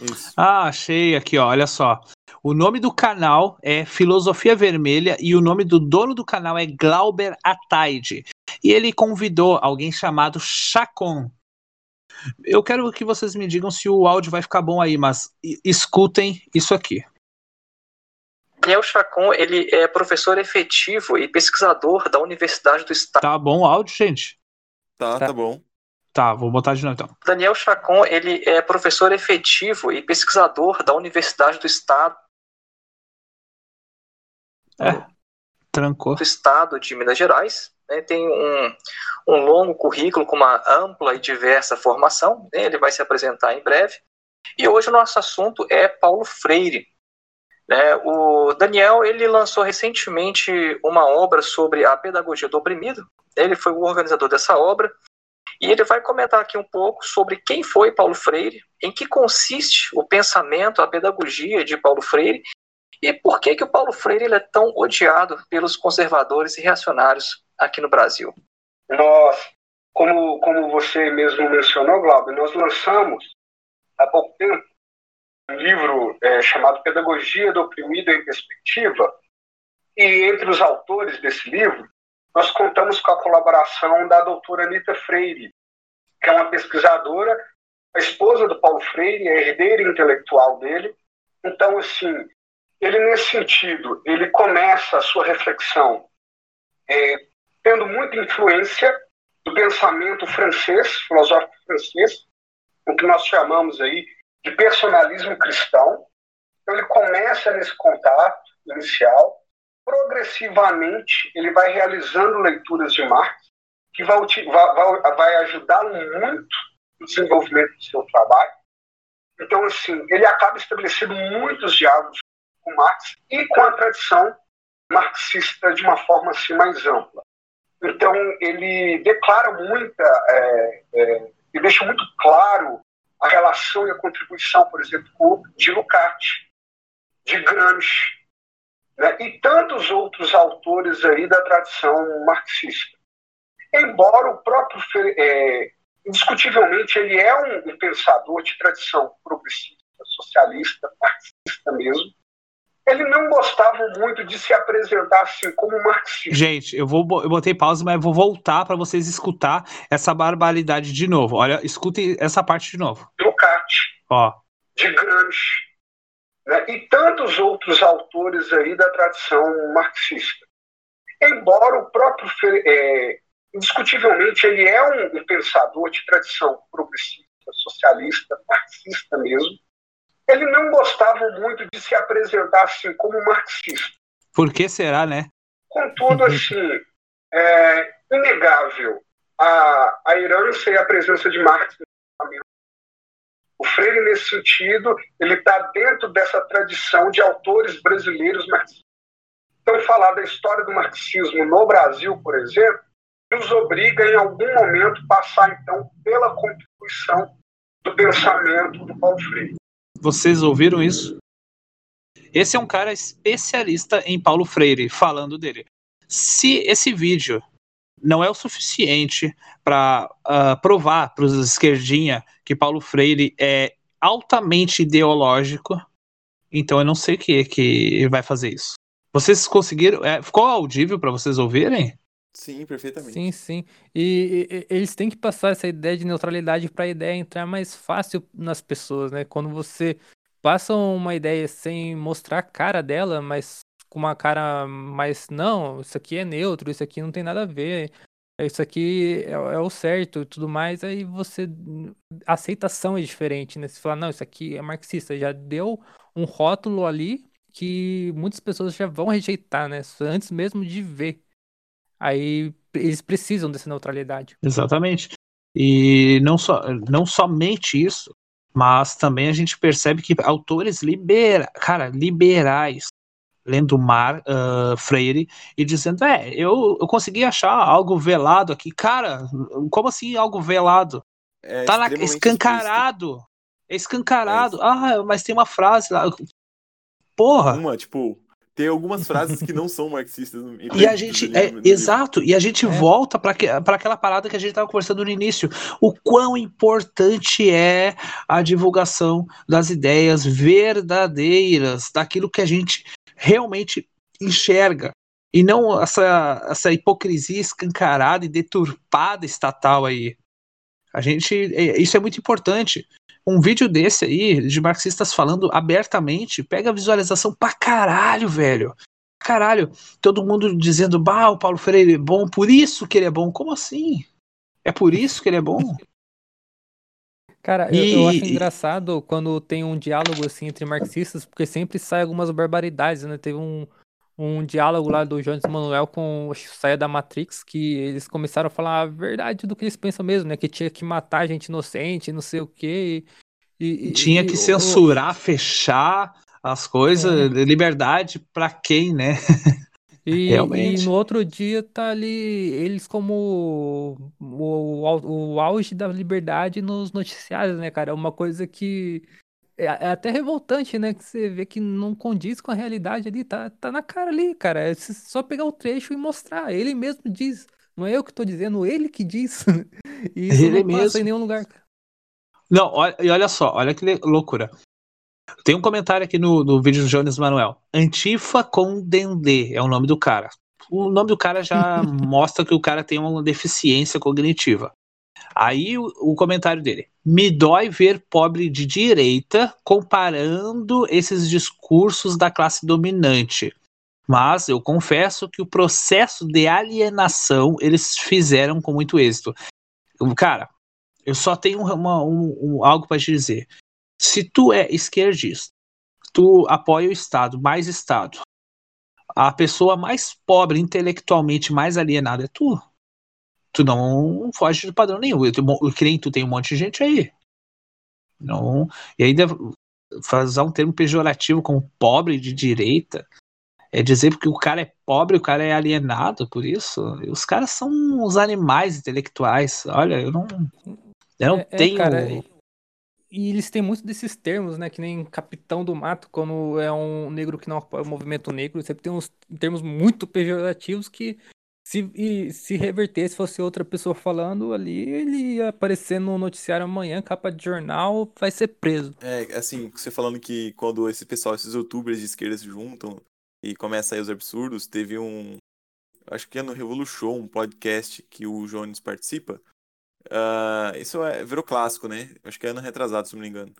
Isso. Ah, achei aqui, ó, olha só. O nome do canal é Filosofia Vermelha e o nome do dono do canal é Glauber Ataide. E ele convidou alguém chamado Chacon. Eu quero que vocês me digam se o áudio vai ficar bom aí, mas escutem isso aqui. Daniel Chacon, ele é professor efetivo e pesquisador da Universidade do Estado. Tá bom o áudio, gente? Tá, tá, tá bom. Tá, vou botar de novo então. Daniel Chacon, ele é professor efetivo e pesquisador da Universidade do Estado. É, trancou. Do Estado de Minas Gerais. Né, tem um, um longo currículo com uma ampla e diversa formação. Né, ele vai se apresentar em breve. E hoje o nosso assunto é Paulo Freire. Né? O Daniel ele lançou recentemente uma obra sobre a pedagogia do oprimido. Ele foi o organizador dessa obra e ele vai comentar aqui um pouco sobre quem foi Paulo Freire, em que consiste o pensamento, a pedagogia de Paulo Freire e por que que o Paulo Freire ele é tão odiado pelos conservadores e reacionários aqui no Brasil. Nós, como como você mesmo mencionou, Glauber, nós lançamos há pouco tempo livro é, chamado Pedagogia do Oprimido em Perspectiva, e entre os autores desse livro, nós contamos com a colaboração da doutora Anita Freire, que é uma pesquisadora, a esposa do Paulo Freire, a herdeira intelectual dele. Então, assim, ele nesse sentido, ele começa a sua reflexão é, tendo muita influência do pensamento francês, filosófico francês, o que nós chamamos aí de personalismo cristão. Então, ele começa nesse contato inicial, progressivamente ele vai realizando leituras de Marx, que vai, vai, vai ajudá-lo muito no desenvolvimento do seu trabalho. Então, assim, ele acaba estabelecendo muitos diálogos com Marx e com a tradição marxista de uma forma assim, mais ampla. Então, ele declara muita, é, é, e deixa muito claro a relação e a contribuição, por exemplo, de Lukács, de Gramsci, né, e tantos outros autores aí da tradição marxista. Embora o próprio, é, indiscutivelmente, ele é um, um pensador de tradição progressista, socialista, marxista mesmo, ele não gostava muito de se apresentar assim como marxista. Gente, eu vou eu botei pausa, mas vou voltar para vocês escutar essa barbaridade de novo. Olha, escutem essa parte de novo. Ducati. Ó. De Gramsci. Né? E tantos outros autores aí da tradição marxista. Embora o próprio é, indiscutivelmente ele é um, um pensador de tradição progressista, socialista, marxista mesmo, ele não gostava muito de se apresentar assim como marxista. Por que será, né? Contudo, assim, é inegável a, a herança e a presença de Marx o Freire, nesse sentido, ele está dentro dessa tradição de autores brasileiros marxistas. Então, falar da história do marxismo no Brasil, por exemplo, nos obriga, em algum momento, passar, então, pela contribuição do pensamento do Paulo Freire. Vocês ouviram isso? Esse é um cara especialista em Paulo Freire, falando dele. Se esse vídeo não é o suficiente para uh, ah, provar para os esquerdinha que Paulo Freire é altamente ideológico. Então eu não sei o que que vai fazer isso. Vocês conseguiram? É, ficou audível para vocês ouvirem? Sim, perfeitamente. Sim, sim. E, e, eles têm que passar essa ideia de neutralidade para a ideia entrar mais fácil nas pessoas, né? Quando você passa uma ideia sem mostrar a cara dela, mas com uma cara mais não, isso aqui é neutro, isso aqui não tem nada a ver, isso aqui é, é o certo e tudo mais, aí você a aceitação é diferente, né? Você fala, não, isso aqui é marxista, já deu um rótulo ali que muitas pessoas já vão rejeitar, né? Antes mesmo de ver. Aí eles precisam dessa neutralidade. Exatamente. E não, só, não somente isso, mas também a gente percebe que autores libera, cara, liberais, lendo Mar uh, Freire e dizendo, é, eu, eu consegui achar algo velado aqui. Cara, como assim algo velado? É tá na, escancarado. É escancarado. É ah, mas tem uma frase lá. Porra. Uma, tipo, tem algumas frases que não são marxistas. E a gente, é, exato, e a gente é. volta para aquela parada que a gente estava conversando no início. O quão importante é a divulgação das ideias verdadeiras, daquilo que a gente realmente enxerga. E não essa, essa hipocrisia escancarada e deturpada estatal aí. A gente. É, isso é muito importante um vídeo desse aí, de marxistas falando abertamente, pega visualização pra caralho, velho. Caralho, todo mundo dizendo, bah, o Paulo Freire é bom, por isso que ele é bom. Como assim? É por isso que ele é bom? Cara, e... eu, eu, acho engraçado quando tem um diálogo assim entre marxistas, porque sempre sai algumas barbaridades, né? Teve um, um diálogo lá do Jones Manuel com o Saia da Matrix, que eles começaram a falar a verdade do que eles pensam mesmo, né? Que tinha que matar gente inocente, não sei o quê. E, e tinha e, que censurar, o... fechar as coisas, é. liberdade para quem, né? E, Realmente. e no outro dia tá ali eles como o, o, o auge da liberdade nos noticiários, né, cara? É uma coisa que é, é, até revoltante, né? Que você vê que não condiz com a realidade ali, tá, tá na cara ali, cara. É só pegar o trecho e mostrar. Ele mesmo diz. Não é eu que tô dizendo, ele que diz. E isso ele não mesmo. passa em nenhum lugar. Não, olha, e olha só, olha que loucura. Tem um comentário aqui no, no vídeo do Jones Manuel. Antifa com Dendê é o nome do cara. O nome do cara já mostra que o cara tem uma deficiência cognitiva. Aí o, o, comentário dele. Me dói ver pobre de direita comparando esses discursos da classe dominante. Mas eu confesso que o processo de alienação eles fizeram com muito êxito. Cara, eu só tenho uma, um, um, algo para te dizer. Se tu é esquerdista, tu apoia o Estado, mais Estado. A pessoa mais pobre, intelectualmente mais alienada é tu tu não foge do padrão nenhum. Eu, que nem tu tem um monte de gente aí. Não, e ainda fazer um termo pejorativo como pobre de direita é dizer porque o cara é pobre, o cara é alienado por isso. Os caras são uns animais intelectuais. Olha, eu não, eu não é, é tenho. É, cara, e eles têm muitos desses termos, né? Que nem capitão do mato, quando é um negro que não apoia o movimento negro. Sempre tem uns termos muito pejorativos que se, e, se reverter, se fosse outra pessoa falando ali, ele ia aparecer no noticiário amanhã, capa de jornal, vai ser preso. É, assim, você falando que quando esse pessoal, esses youtubers de esquerda se juntam e começa a os absurdos, teve um. Acho que é no Revolution, um podcast que o Jones participa. Uh, isso é, virou clássico, né? Acho que é ano retrasado, se não me engano.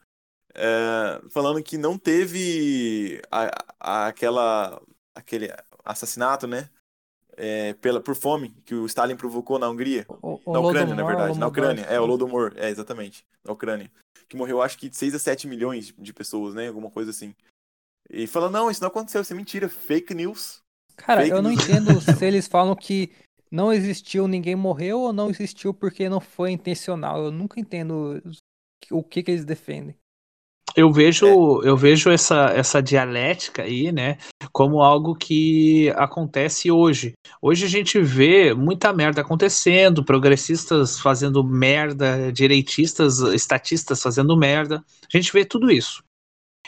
Uh, falando que não teve a, a, aquela, aquele assassinato, né? É, pela, por fome que o Stalin provocou na Hungria. O, o na Ucrânia, na verdade. Na Ucrânia, é, o Lodomor, é, exatamente. Na Ucrânia. Que morreu, acho que, de 6 a 7 milhões de pessoas, né? Alguma coisa assim. E falou, não, isso não aconteceu, isso é mentira, fake news. Cara, fake eu não entendo se eles falam que não existiu, ninguém morreu, ou não existiu porque não foi intencional. Eu nunca entendo o que, que eles defendem eu vejo, é. eu vejo essa, essa dialética aí, né, como algo que acontece hoje. Hoje a gente vê muita merda acontecendo, progressistas fazendo merda, direitistas, estatistas fazendo merda. A gente vê tudo isso.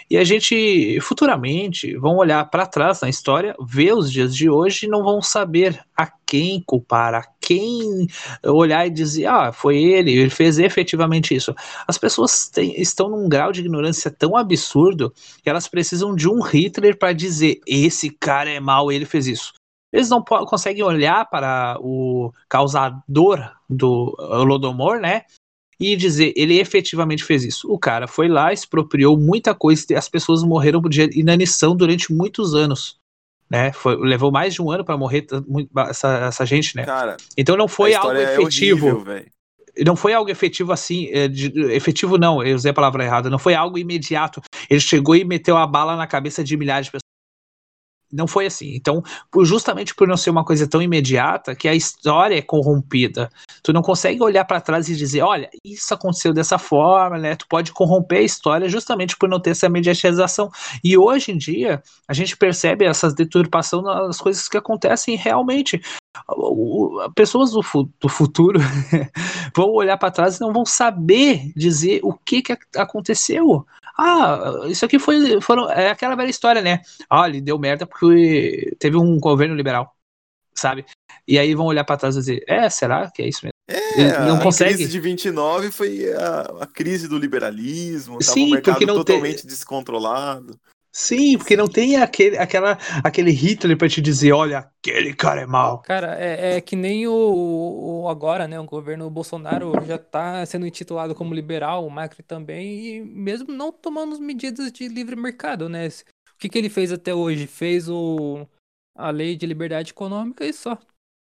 E a gente, futuramente, vão olhar para trás na história, ver os dias de hoje e não vão saber a quem culpar, a quem olhar e dizer, ah, foi ele, ele fez efetivamente isso. As pessoas têm, estão num grau de ignorância tão absurdo que elas precisam de um Hitler para dizer, esse cara é mau, ele fez isso. Eles não conseguem olhar para o causador do Lodomor, né? E dizer ele efetivamente fez isso. O cara foi lá, expropriou muita coisa, as pessoas morreram de inanição durante muitos anos. Né? Foi, levou mais de um ano para morrer essa, essa gente, né? Cara, então não foi algo efetivo. É horrível, não foi algo efetivo assim, é, de, efetivo não, eu usei a palavra errada, não foi algo imediato. Ele chegou e meteu a bala na cabeça de milhares de pessoas não foi assim. Então, justamente por não ser uma coisa tão imediata, que a história é corrompida. Tu não consegue olhar para trás e dizer, olha, isso aconteceu dessa forma, né? Tu pode corromper a história justamente por não ter essa mediatização. E hoje em dia, a gente percebe essas deturpação nas coisas que acontecem realmente. Pessoas do, do futuro vão olhar para trás e não vão saber dizer o que, que aconteceu. Ah, isso aqui foi foram, é aquela velha história, né? Ah, ele deu merda porque teve um governo liberal, sabe? E aí vão olhar para trás e dizer, é, será que é isso mesmo? É, não a consegue. crise de 29 foi a, a crise do liberalismo, Sim, o mercado não totalmente tem... descontrolado. Sim, porque não tem aquele, aquela, aquele Hitler pra te dizer, olha, aquele cara é mal. Cara, é, é que nem o, o, agora, né? O governo Bolsonaro já tá sendo intitulado como liberal, o Macri também, e mesmo não tomando medidas de livre mercado, né? O que, que ele fez até hoje? Fez o, a lei de liberdade econômica e só.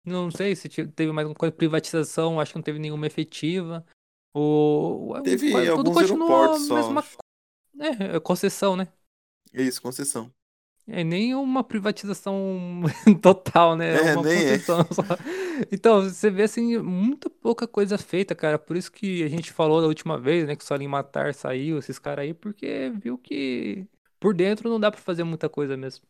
Não sei se teve mais alguma coisa, privatização, acho que não teve nenhuma efetiva. O, teve tudo alguns aeroportos só. Mesma, é, concessão, né? É isso, concessão. É nem uma privatização total, né? É, é uma nem é. concessão. É. Então, você vê assim, muita pouca coisa feita, cara. Por isso que a gente falou da última vez, né? Que o Salim Matar saiu, esses caras aí, porque viu que por dentro não dá para fazer muita coisa mesmo.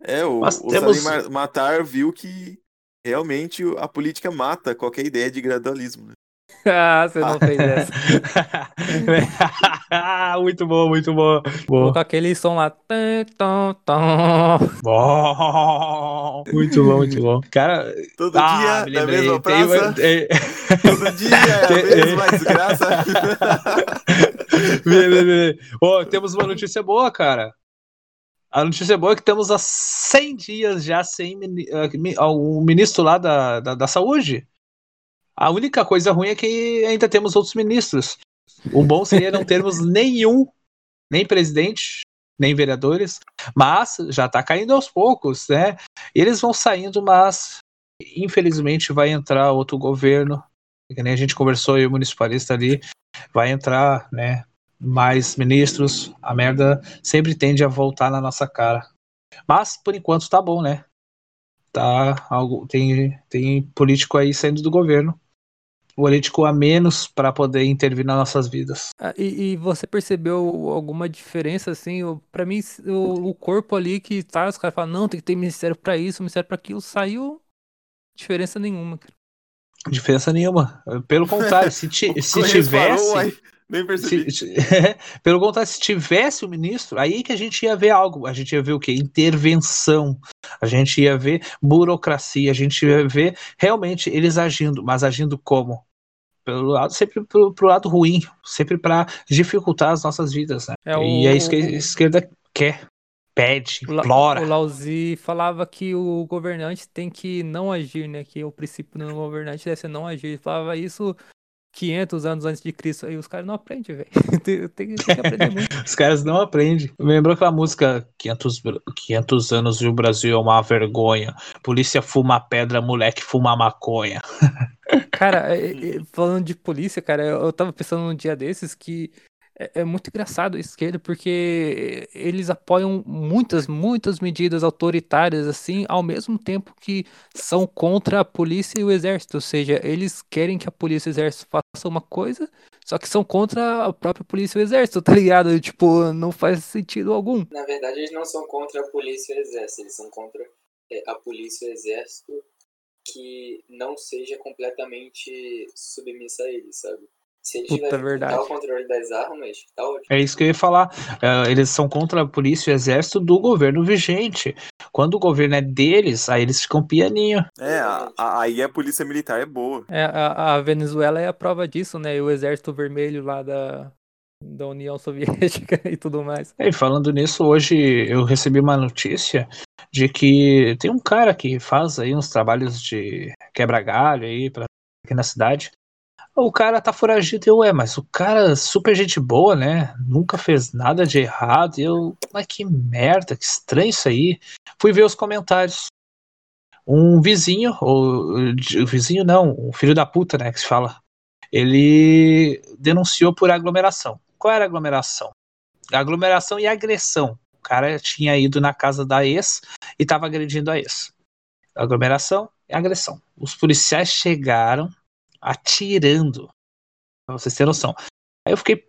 É, o, o temos... Salim Matar viu que realmente a política mata qualquer ideia de gradualismo. Né? ah, você não fez essa. muito bom, muito bom. bom. Com aquele som lá. Bom. Muito bom, muito bom. Cara, todo ah, dia na mesma praça. Tem... todo dia é a mesma desgraça. oh, temos uma notícia boa, cara. A notícia boa é que estamos há 100 dias já sem o ministro lá da, da, da saúde. A única coisa ruim é que ainda temos outros ministros. O bom seria não termos nenhum, nem presidente, nem vereadores, mas já está caindo aos poucos, né? Eles vão saindo, mas infelizmente vai entrar outro governo, que nem a gente conversou e o municipalista ali, vai entrar, né? Mais ministros, a merda sempre tende a voltar na nossa cara. Mas por enquanto tá bom, né? Tá algo tem tem político aí saindo do governo político a menos para poder intervir nas nossas vidas. Ah, e, e, você percebeu alguma diferença assim? Para mim, o, o, corpo ali que tá, os caras falam, não, tem que ter ministério para isso, ministério para aquilo, saiu diferença nenhuma. Cara. Diferença nenhuma. Pelo contrário, se, ti, se tivesse. Parou, nem percebi. Se, pelo contrário, se tivesse o ministro, aí que a gente ia ver algo. A gente ia ver o quê? Intervenção. A gente ia ver burocracia. A gente ia ver realmente eles agindo, mas agindo como? Pelo lado, sempre pro, pro lado ruim, sempre para dificultar as nossas vidas, né? É o... E é isso que a esquerda quer, pede, implora. O Lauzi falava que o governante tem que não agir, né? Que o princípio do governante deve ser não agir. Ele falava isso 500 anos antes de Cristo. Aí os caras não aprendem, velho. tem, tem, que aprender muito. os caras não aprendem. Me lembrou aquela música 500, 500 anos e o Brasil é uma vergonha. Polícia fuma pedra, moleque fuma maconha. cara, é, é, falando de polícia, cara, eu tava pensando num dia desses que é, é, muito engraçado a esquerda porque eles apoiam muitas, muitas medidas autoritárias assim, ao mesmo tempo que são contra a polícia e o exército. Ou seja, eles querem que a polícia e o exército façam uma coisa, só que são contra a própria polícia e o exército, tá ligado? Tipo, não faz sentido algum. Na verdade, eles não são contra a polícia e o exército, eles são contra é, a polícia e o exército que não seja completamente submissa a eles, sabe? Se eles Puta verdade. total controle das armas, tá ótimo. É isso que eu ia falar. É, eles são contra a polícia e o exército do governo vigente. Quando o governo é deles, aí eles ficam pianinho. É, a- a- aí a polícia militar é boa. É, a, a Venezuela é a prova disso, né? E o exército vermelho lá da, da União Soviética e tudo mais. E falando nisso, hoje eu recebi uma notícia de que tem um cara que faz aí uns trabalhos de quebra-galho aí pra, aqui na cidade. O cara tá foragido eu, é, mas o cara super gente boa, né? Nunca fez nada de errado. Eu, mas que merda, que estranho isso aí. Fui ver os comentários. Um vizinho, ou vizinho não, um filho da puta, né, que se fala. Ele denunciou por aglomeração. Qual era a aglomeração? Aglomeração e agressão. O cara tinha ido na casa da ex e estava agredindo a ex. Aglomeração e agressão. Os policiais chegaram atirando. Pra vocês terem noção. Aí eu fiquei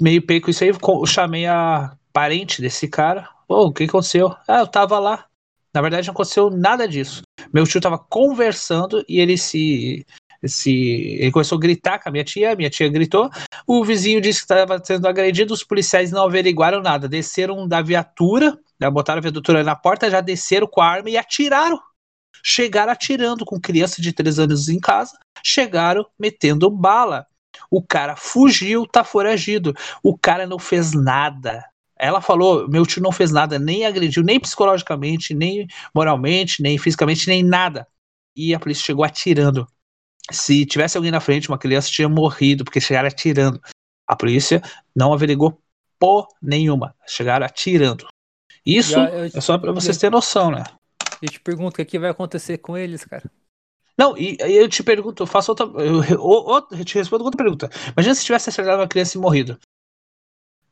meio peio com isso aí. Eu chamei a parente desse cara. Ô, o que aconteceu? Ah, eu tava lá. Na verdade, não aconteceu nada disso. Meu tio tava conversando e ele se. se ele começou a gritar com a minha tia. Minha tia gritou. O vizinho disse que estava sendo agredido. Os policiais não averiguaram nada. Desceram da viatura. já Botaram a viatura na porta, já desceram com a arma e atiraram. Chegaram atirando com criança de 3 anos em casa. Chegaram metendo bala. O cara fugiu, tá foragido. O cara não fez nada. Ela falou: meu tio não fez nada, nem agrediu, nem psicologicamente, nem moralmente, nem fisicamente, nem nada. E a polícia chegou atirando. Se tivesse alguém na frente, uma criança tinha morrido, porque chegaram atirando. A polícia não averigou por nenhuma. Chegaram atirando. Isso E, ó, eu- é só pra vocês terem noção, né? Eu te pergunto, o que, que vai acontecer com eles, cara? Não, e e eu te pergunto, eu faço outra. Eu, eu- eu te respondo outra pergunta. Imagina se tivesse acertado uma criança e morrido.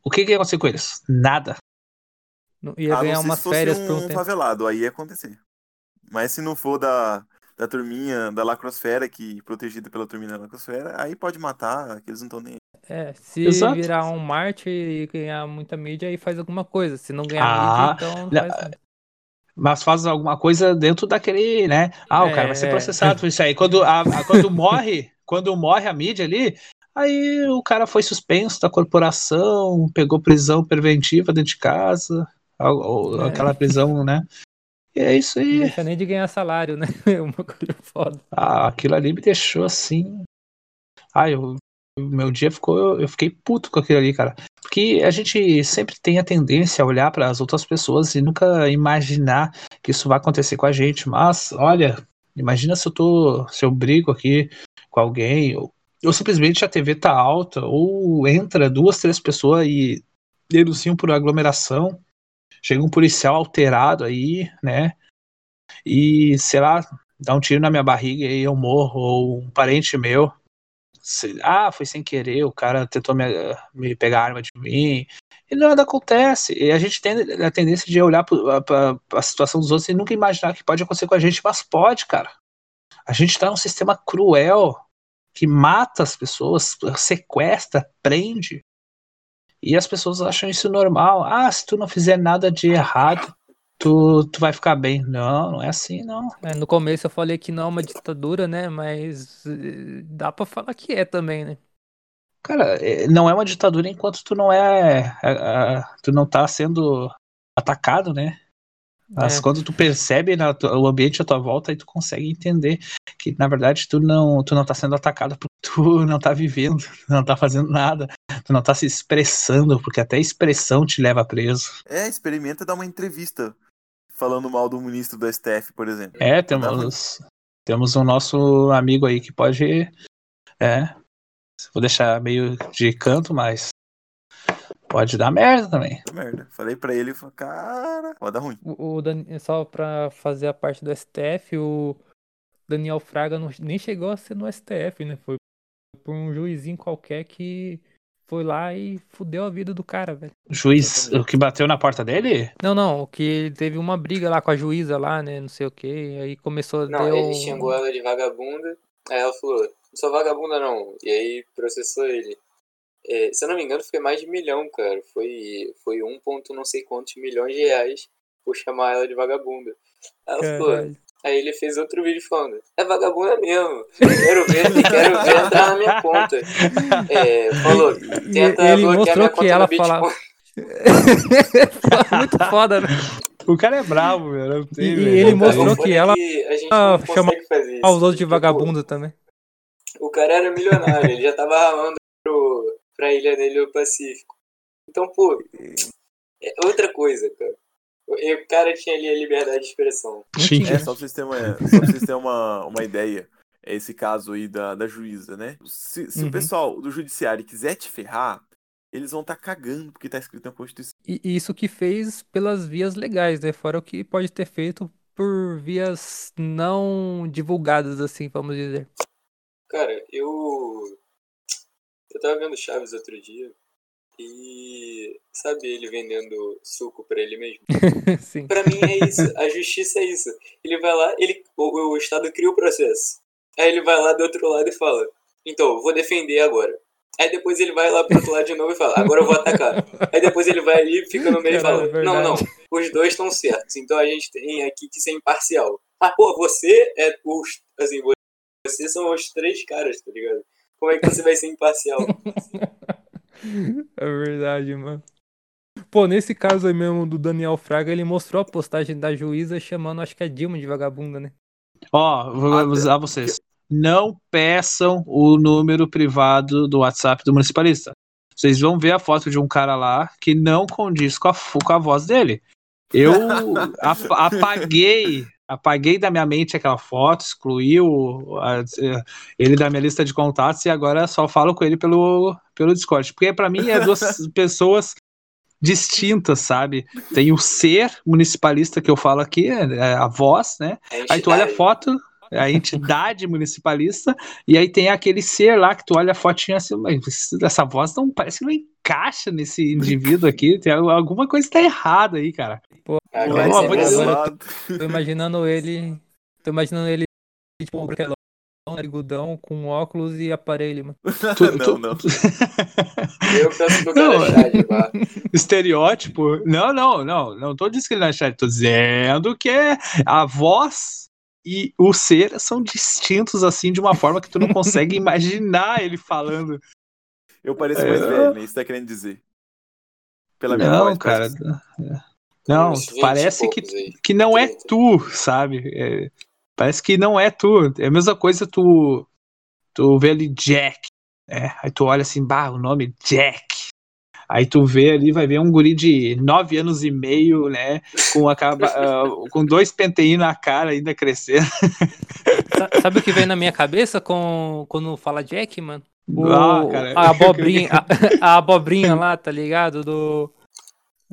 O que, que ia acontecer com eles? Nada. Não- Ia a ganhar umas se fosse férias um por um tempo. favelado, aí ia acontecer. Mas se não for da, da turminha da lacrosfera, que protegida pela turminha da lacrosfera, aí pode matar, que eles não estão nem. É, se Exato. virar um Marte e ganhar muita mídia, aí faz alguma coisa. Se não ganhar Ah, mídia, então não faz. Mas faz alguma coisa dentro daquele, né? Ah, o cara vai ser É. processado por isso aí. Quando, a, a- quando morre, quando morre a mídia ali, aí o cara foi suspenso da corporação, pegou prisão preventiva dentro de casa, ou- É. aquela prisão, né? E é isso Não aí. deixa nem de ganhar salário, né? É uma coisa foda. Ah, aquilo ali me deixou assim. Ah, eu, o meu dia ficou. Eu fiquei puto com aquilo ali, cara. Porque a gente sempre tem a tendência a olhar para as outras pessoas e nunca imaginar que isso vai acontecer com a gente. Mas, olha, imagina se eu tô. Se eu brigo aqui com alguém, ou, ou simplesmente a TV tá alta, ou entra duas, três pessoas e denunciam por aglomeração. Chega um policial alterado aí, né? E, sei lá, dá um tiro na minha barriga e eu morro, ou um parente meu. Se- ah, foi sem querer, o cara tentou me, me pegar a arma de mim. E nada acontece. E a gente tem a tendência de olhar para a situação dos outros e nunca imaginar que pode acontecer com a gente, mas pode, cara. A gente tá num sistema cruel que mata as pessoas, sequestra, prende. E as pessoas acham isso normal. Ah, se tu não fizer nada de errado, tu, tu vai ficar bem. Não, não é assim, não. É, no começo eu falei que não é uma ditadura, né? Mas eh, dá pra falar que é também, né? Cara, é, não é uma ditadura enquanto tu não é. é, é, tu não tá sendo atacado, né? Mas É. quando tu percebe na tua- o ambiente à tua volta, aí tu consegue entender que, na verdade, tu não, tu não tá sendo atacado porque tu não tá vivendo, tu não tá fazendo nada, tu não tá se expressando, porque até a expressão te leva preso. É, experimenta dar uma entrevista falando mal do ministro do STF, por exemplo. É, temos, temos um nosso amigo aí que pode. É. Vou deixar meio de canto, mas. Pode dar merda também. Merda. Falei pra ele, falei, cara, pode dar ruim. O, o Dan- só pra fazer a parte do STF, o Daniel Fraga não- nem chegou a ser no STF, né? Foi por um juizinho qualquer que foi lá e fudeu a vida do cara, velho. O juiz, o que bateu na porta dele? Não, não, que teve uma briga lá com a juíza lá, né? Não sei o que. Aí começou Não, deu... ele xingou ela de vagabunda. Aí ela falou, não sou vagabunda não. E aí processou ele. É, se eu não me engano, foi mais de milhão, cara. Foi, foi um ponto não sei quantos milhões de reais por chamar ela de vagabunda. Aí ela Caralho. Aí ele fez outro vídeo falando, é vagabunda mesmo, quero ver, quero ver entrar na minha conta. É, falou, tenta ele bloquear mostrou minha que conta ela no Bitcoin. falava- Muito foda, né? O cara é bravo, velho. não tem, E- e velho. ele Não mostrou que ela- a gente Ah, não chama- consegue fazer isso. Os outros de Tipo, vagabundo também. O cara era milionário, ele já tava ralando pro, pra ilha dele no Pacífico. Então, pô, é outra coisa, cara. O o cara tinha ali a liberdade de expressão. Sim. É, só pra vocês terem uma, só pra vocês terem uma, uma ideia, é esse caso aí da, da juíza, né? Se, se Uhum. o pessoal do judiciário quiser te ferrar, eles vão estar cagando porque tá escrito na Constituição. E e isso que fez pelas vias legais, né? Fora o que pode ter feito por vias não divulgadas, assim, vamos dizer. Cara, eu. Eu tava vendo Chaves outro dia e. Sabe ele vendendo suco pra ele mesmo? Sim. Pra mim é isso. A justiça é isso. Ele vai lá, ele, o, o Estado cria o processo. Aí ele vai lá do outro lado e fala: Então, vou defender agora. Aí depois ele vai lá pro outro lado de novo e fala: Agora eu vou atacar. Aí depois ele vai ali, fica no meio e fala: é Não, não, os dois estão certos. Então a gente tem aqui que ser imparcial. Mas, pô, você é os. Assim, você são os três caras, tá ligado? Como é que você vai ser imparcial? É verdade, mano. Pô, nesse caso aí mesmo do Daniel Fraga, ele mostrou a postagem da juíza chamando, acho que é Dilma de vagabunda, né? Ó, vou Ah, avisar vocês. Não peçam o número privado do WhatsApp do municipalista. Vocês vão ver a foto de um cara lá que não condiz com a, com a voz dele. Eu ap- apaguei, apaguei da minha mente aquela foto, excluí o- a- eh, ele da minha lista de contatos e agora só falo com ele pelo, pelo Discord. Porque pra mim é duas pessoas distintas, sabe? Tem o ser municipalista que eu falo aqui, é a voz, né? Aí tu olha a foto, a entidade municipalista, e aí tem aquele ser lá que tu olha a fotinha assim, mas essa voz não parece que não encaixa nesse indivíduo aqui. Tem al- alguma coisa que tá errada aí, cara. De Deus. assim. Pesado. Tô imaginando ele. Tô imaginando ele, tipo, branquelão, narigudão, com óculos e aparelho, mano. Tu- não, tu- não. Eu penso que o Não, cara é bar. Estereótipo? Não, não, não. Não tô dizendo que ele não é chato, tô dizendo que a voz e o ser são distintos assim de uma forma que tu não consegue imaginar ele falando. Eu pareço mais É. velho, né? Isso tá querendo dizer. Pela minha Não, voz, cara. parece que- Não, Uns 20 parece que, poucos aí. que não é 30. tu, sabe? É, parece que não é tu. É a mesma coisa tu, tu vê ali Jack, né? Aí tu olha assim, bah, o nome Jack. Aí tu vê ali, vai ver um guri de nove anos e meio, né? Com, a, ah, com dois penteinhos na cara ainda crescendo. Sa- Sabe o que vem na minha cabeça com, quando fala Jack, mano? O- Ah, cara. a abobrinha, a, a abobrinha lá, tá ligado? Do,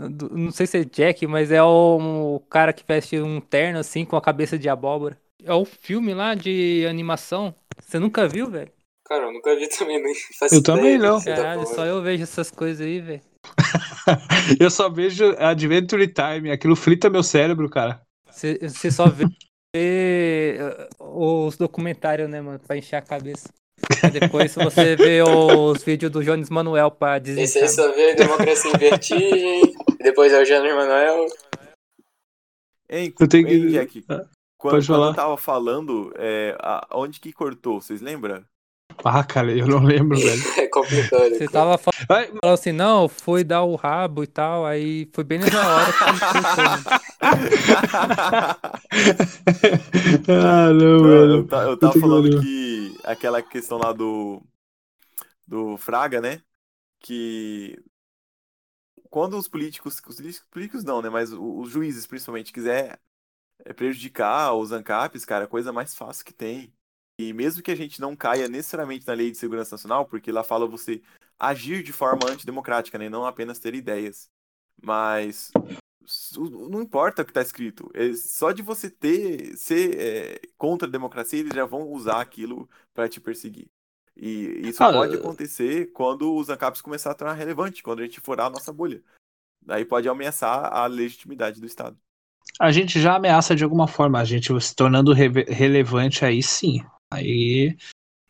do- Não sei se é Jack, mas é o, o cara que veste um terno assim com a cabeça de abóbora. É o filme lá de animação. Você nunca viu, velho? Cara, eu nunca vi também, nem faço Eu também ideia do não. que você tá Caralho, falando. só eu vejo essas coisas aí, velho. Eu só vejo Adventure Time, aquilo frita meu cérebro, cara. Você você só vê eh, os documentários, né, mano? Pra encher a cabeça. Depois você vê os vídeos do Jones Manuel pra Esse aí só vê Democracia em Vertigem, depois é o Jânio Manuel. Hein, Eu tenho hein, que- Jack? Ah, Quando, quando eu tava falando, é, a- onde que cortou? Vocês lembram? Ah, cara, eu não lembro, velho. É complicado. Você tava falando Vai- assim, não, foi dar o rabo e tal, aí foi bem nessa hora ah, não, velho. eu, eu tava falando que aquela questão lá do do Fraga, né? Que quando os políticos, os políticos- não, né? Mas os juízes principalmente quiser é, prejudicar os ANCAPs, cara, é a coisa mais fácil que tem. E mesmo que a gente não caia necessariamente na lei de segurança nacional, porque lá fala você agir de forma antidemocrática, né? Não apenas ter ideias. Mas não importa o que está escrito. É só de você ter ser é, contra a democracia, eles já vão usar aquilo para te perseguir. E isso Ah, pode acontecer quando os ANCAPs começar a tornar relevante, quando a gente furar a nossa bolha. Daí pode ameaçar a legitimidade do Estado. A gente já ameaça de alguma forma, a gente se tornando reve- relevante aí sim. Aí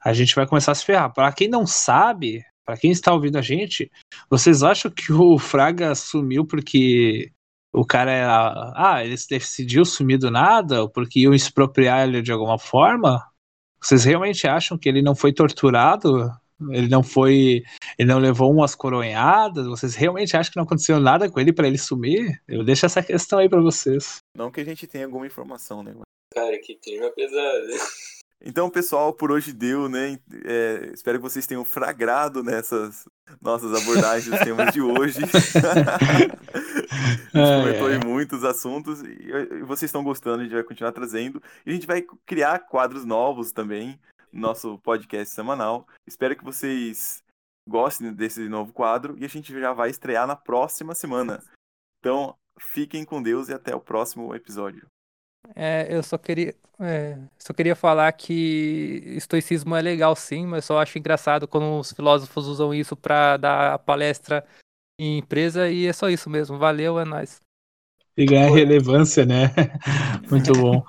a gente vai começar a se ferrar. Pra quem não sabe, pra quem está ouvindo a gente, vocês acham que o Fraga sumiu porque o cara é. Ah, ele decidiu sumir do nada porque iam expropriar ele de alguma forma? Vocês realmente acham que ele não foi torturado? Ele não foi. Ele não levou umas coronhadas? Vocês realmente acham que não aconteceu nada com ele para ele sumir? Eu deixo essa questão aí para vocês. Não que a gente tenha alguma informação, né? Cara, que clima pesado. Então, pessoal, por hoje deu, né? É, espero que vocês tenham fragrado nessas nossas abordagens dos temas de hoje. a gente comentou em muitos assuntos e vocês estão gostando, a gente vai continuar trazendo. E a gente vai criar quadros novos também no nosso podcast semanal. Espero que vocês gostem desse novo quadro e a gente já vai estrear na próxima semana. Então, fiquem com Deus e até o próximo episódio. É, eu só queria, é, só queria falar que estoicismo é legal sim, mas só acho engraçado quando os filósofos usam isso para dar palestra em empresa e é só isso mesmo. Valeu, é nóis. E ganhar relevância, né? Muito bom.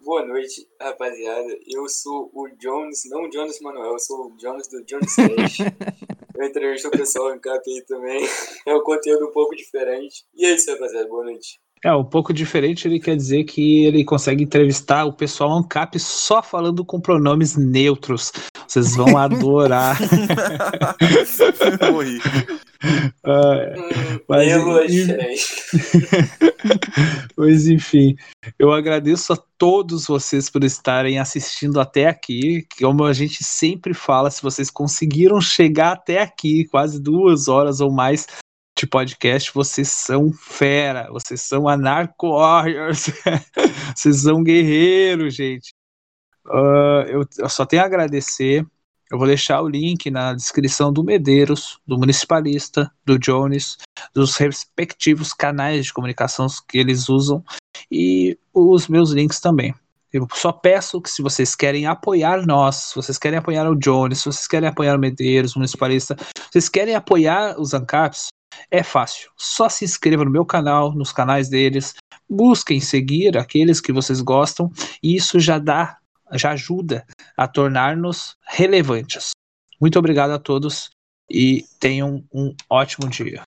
Boa noite, rapaziada. Eu sou o Jones, não o Jones Manuel, eu sou o Jones do Jones Cash. eu entrevisto o pessoal em KPI também. É um conteúdo um pouco diferente. E é isso, rapaziada. Boa noite. É, um pouco diferente ele quer dizer que ele consegue entrevistar o pessoal ANCAP só falando com pronomes neutros. Vocês vão adorar. Morri. Uh, mas, mas enfim, eu agradeço a todos vocês por estarem assistindo até aqui. Como a gente sempre fala, se vocês conseguiram chegar até aqui, quase duas horas ou mais, de podcast, vocês são fera, vocês são anarco-warriors, vocês são guerreiros, gente. Uh, eu, eu, só tenho a agradecer. Eu vou deixar o link na descrição do Medeiros, do Municipalista, do Jones, dos respectivos canais de comunicação que eles usam e os meus links também. Eu só peço que se vocês querem apoiar nós, se vocês querem apoiar o Jones, se vocês querem apoiar o Medeiros, o Municipalista, se vocês querem apoiar os ANCAPs, é fácil. Só se inscreva no meu canal, nos canais deles, busquem seguir aqueles que vocês gostam, e isso já dá, já ajuda a tornar-nos relevantes. Muito obrigado a todos e tenham um ótimo dia.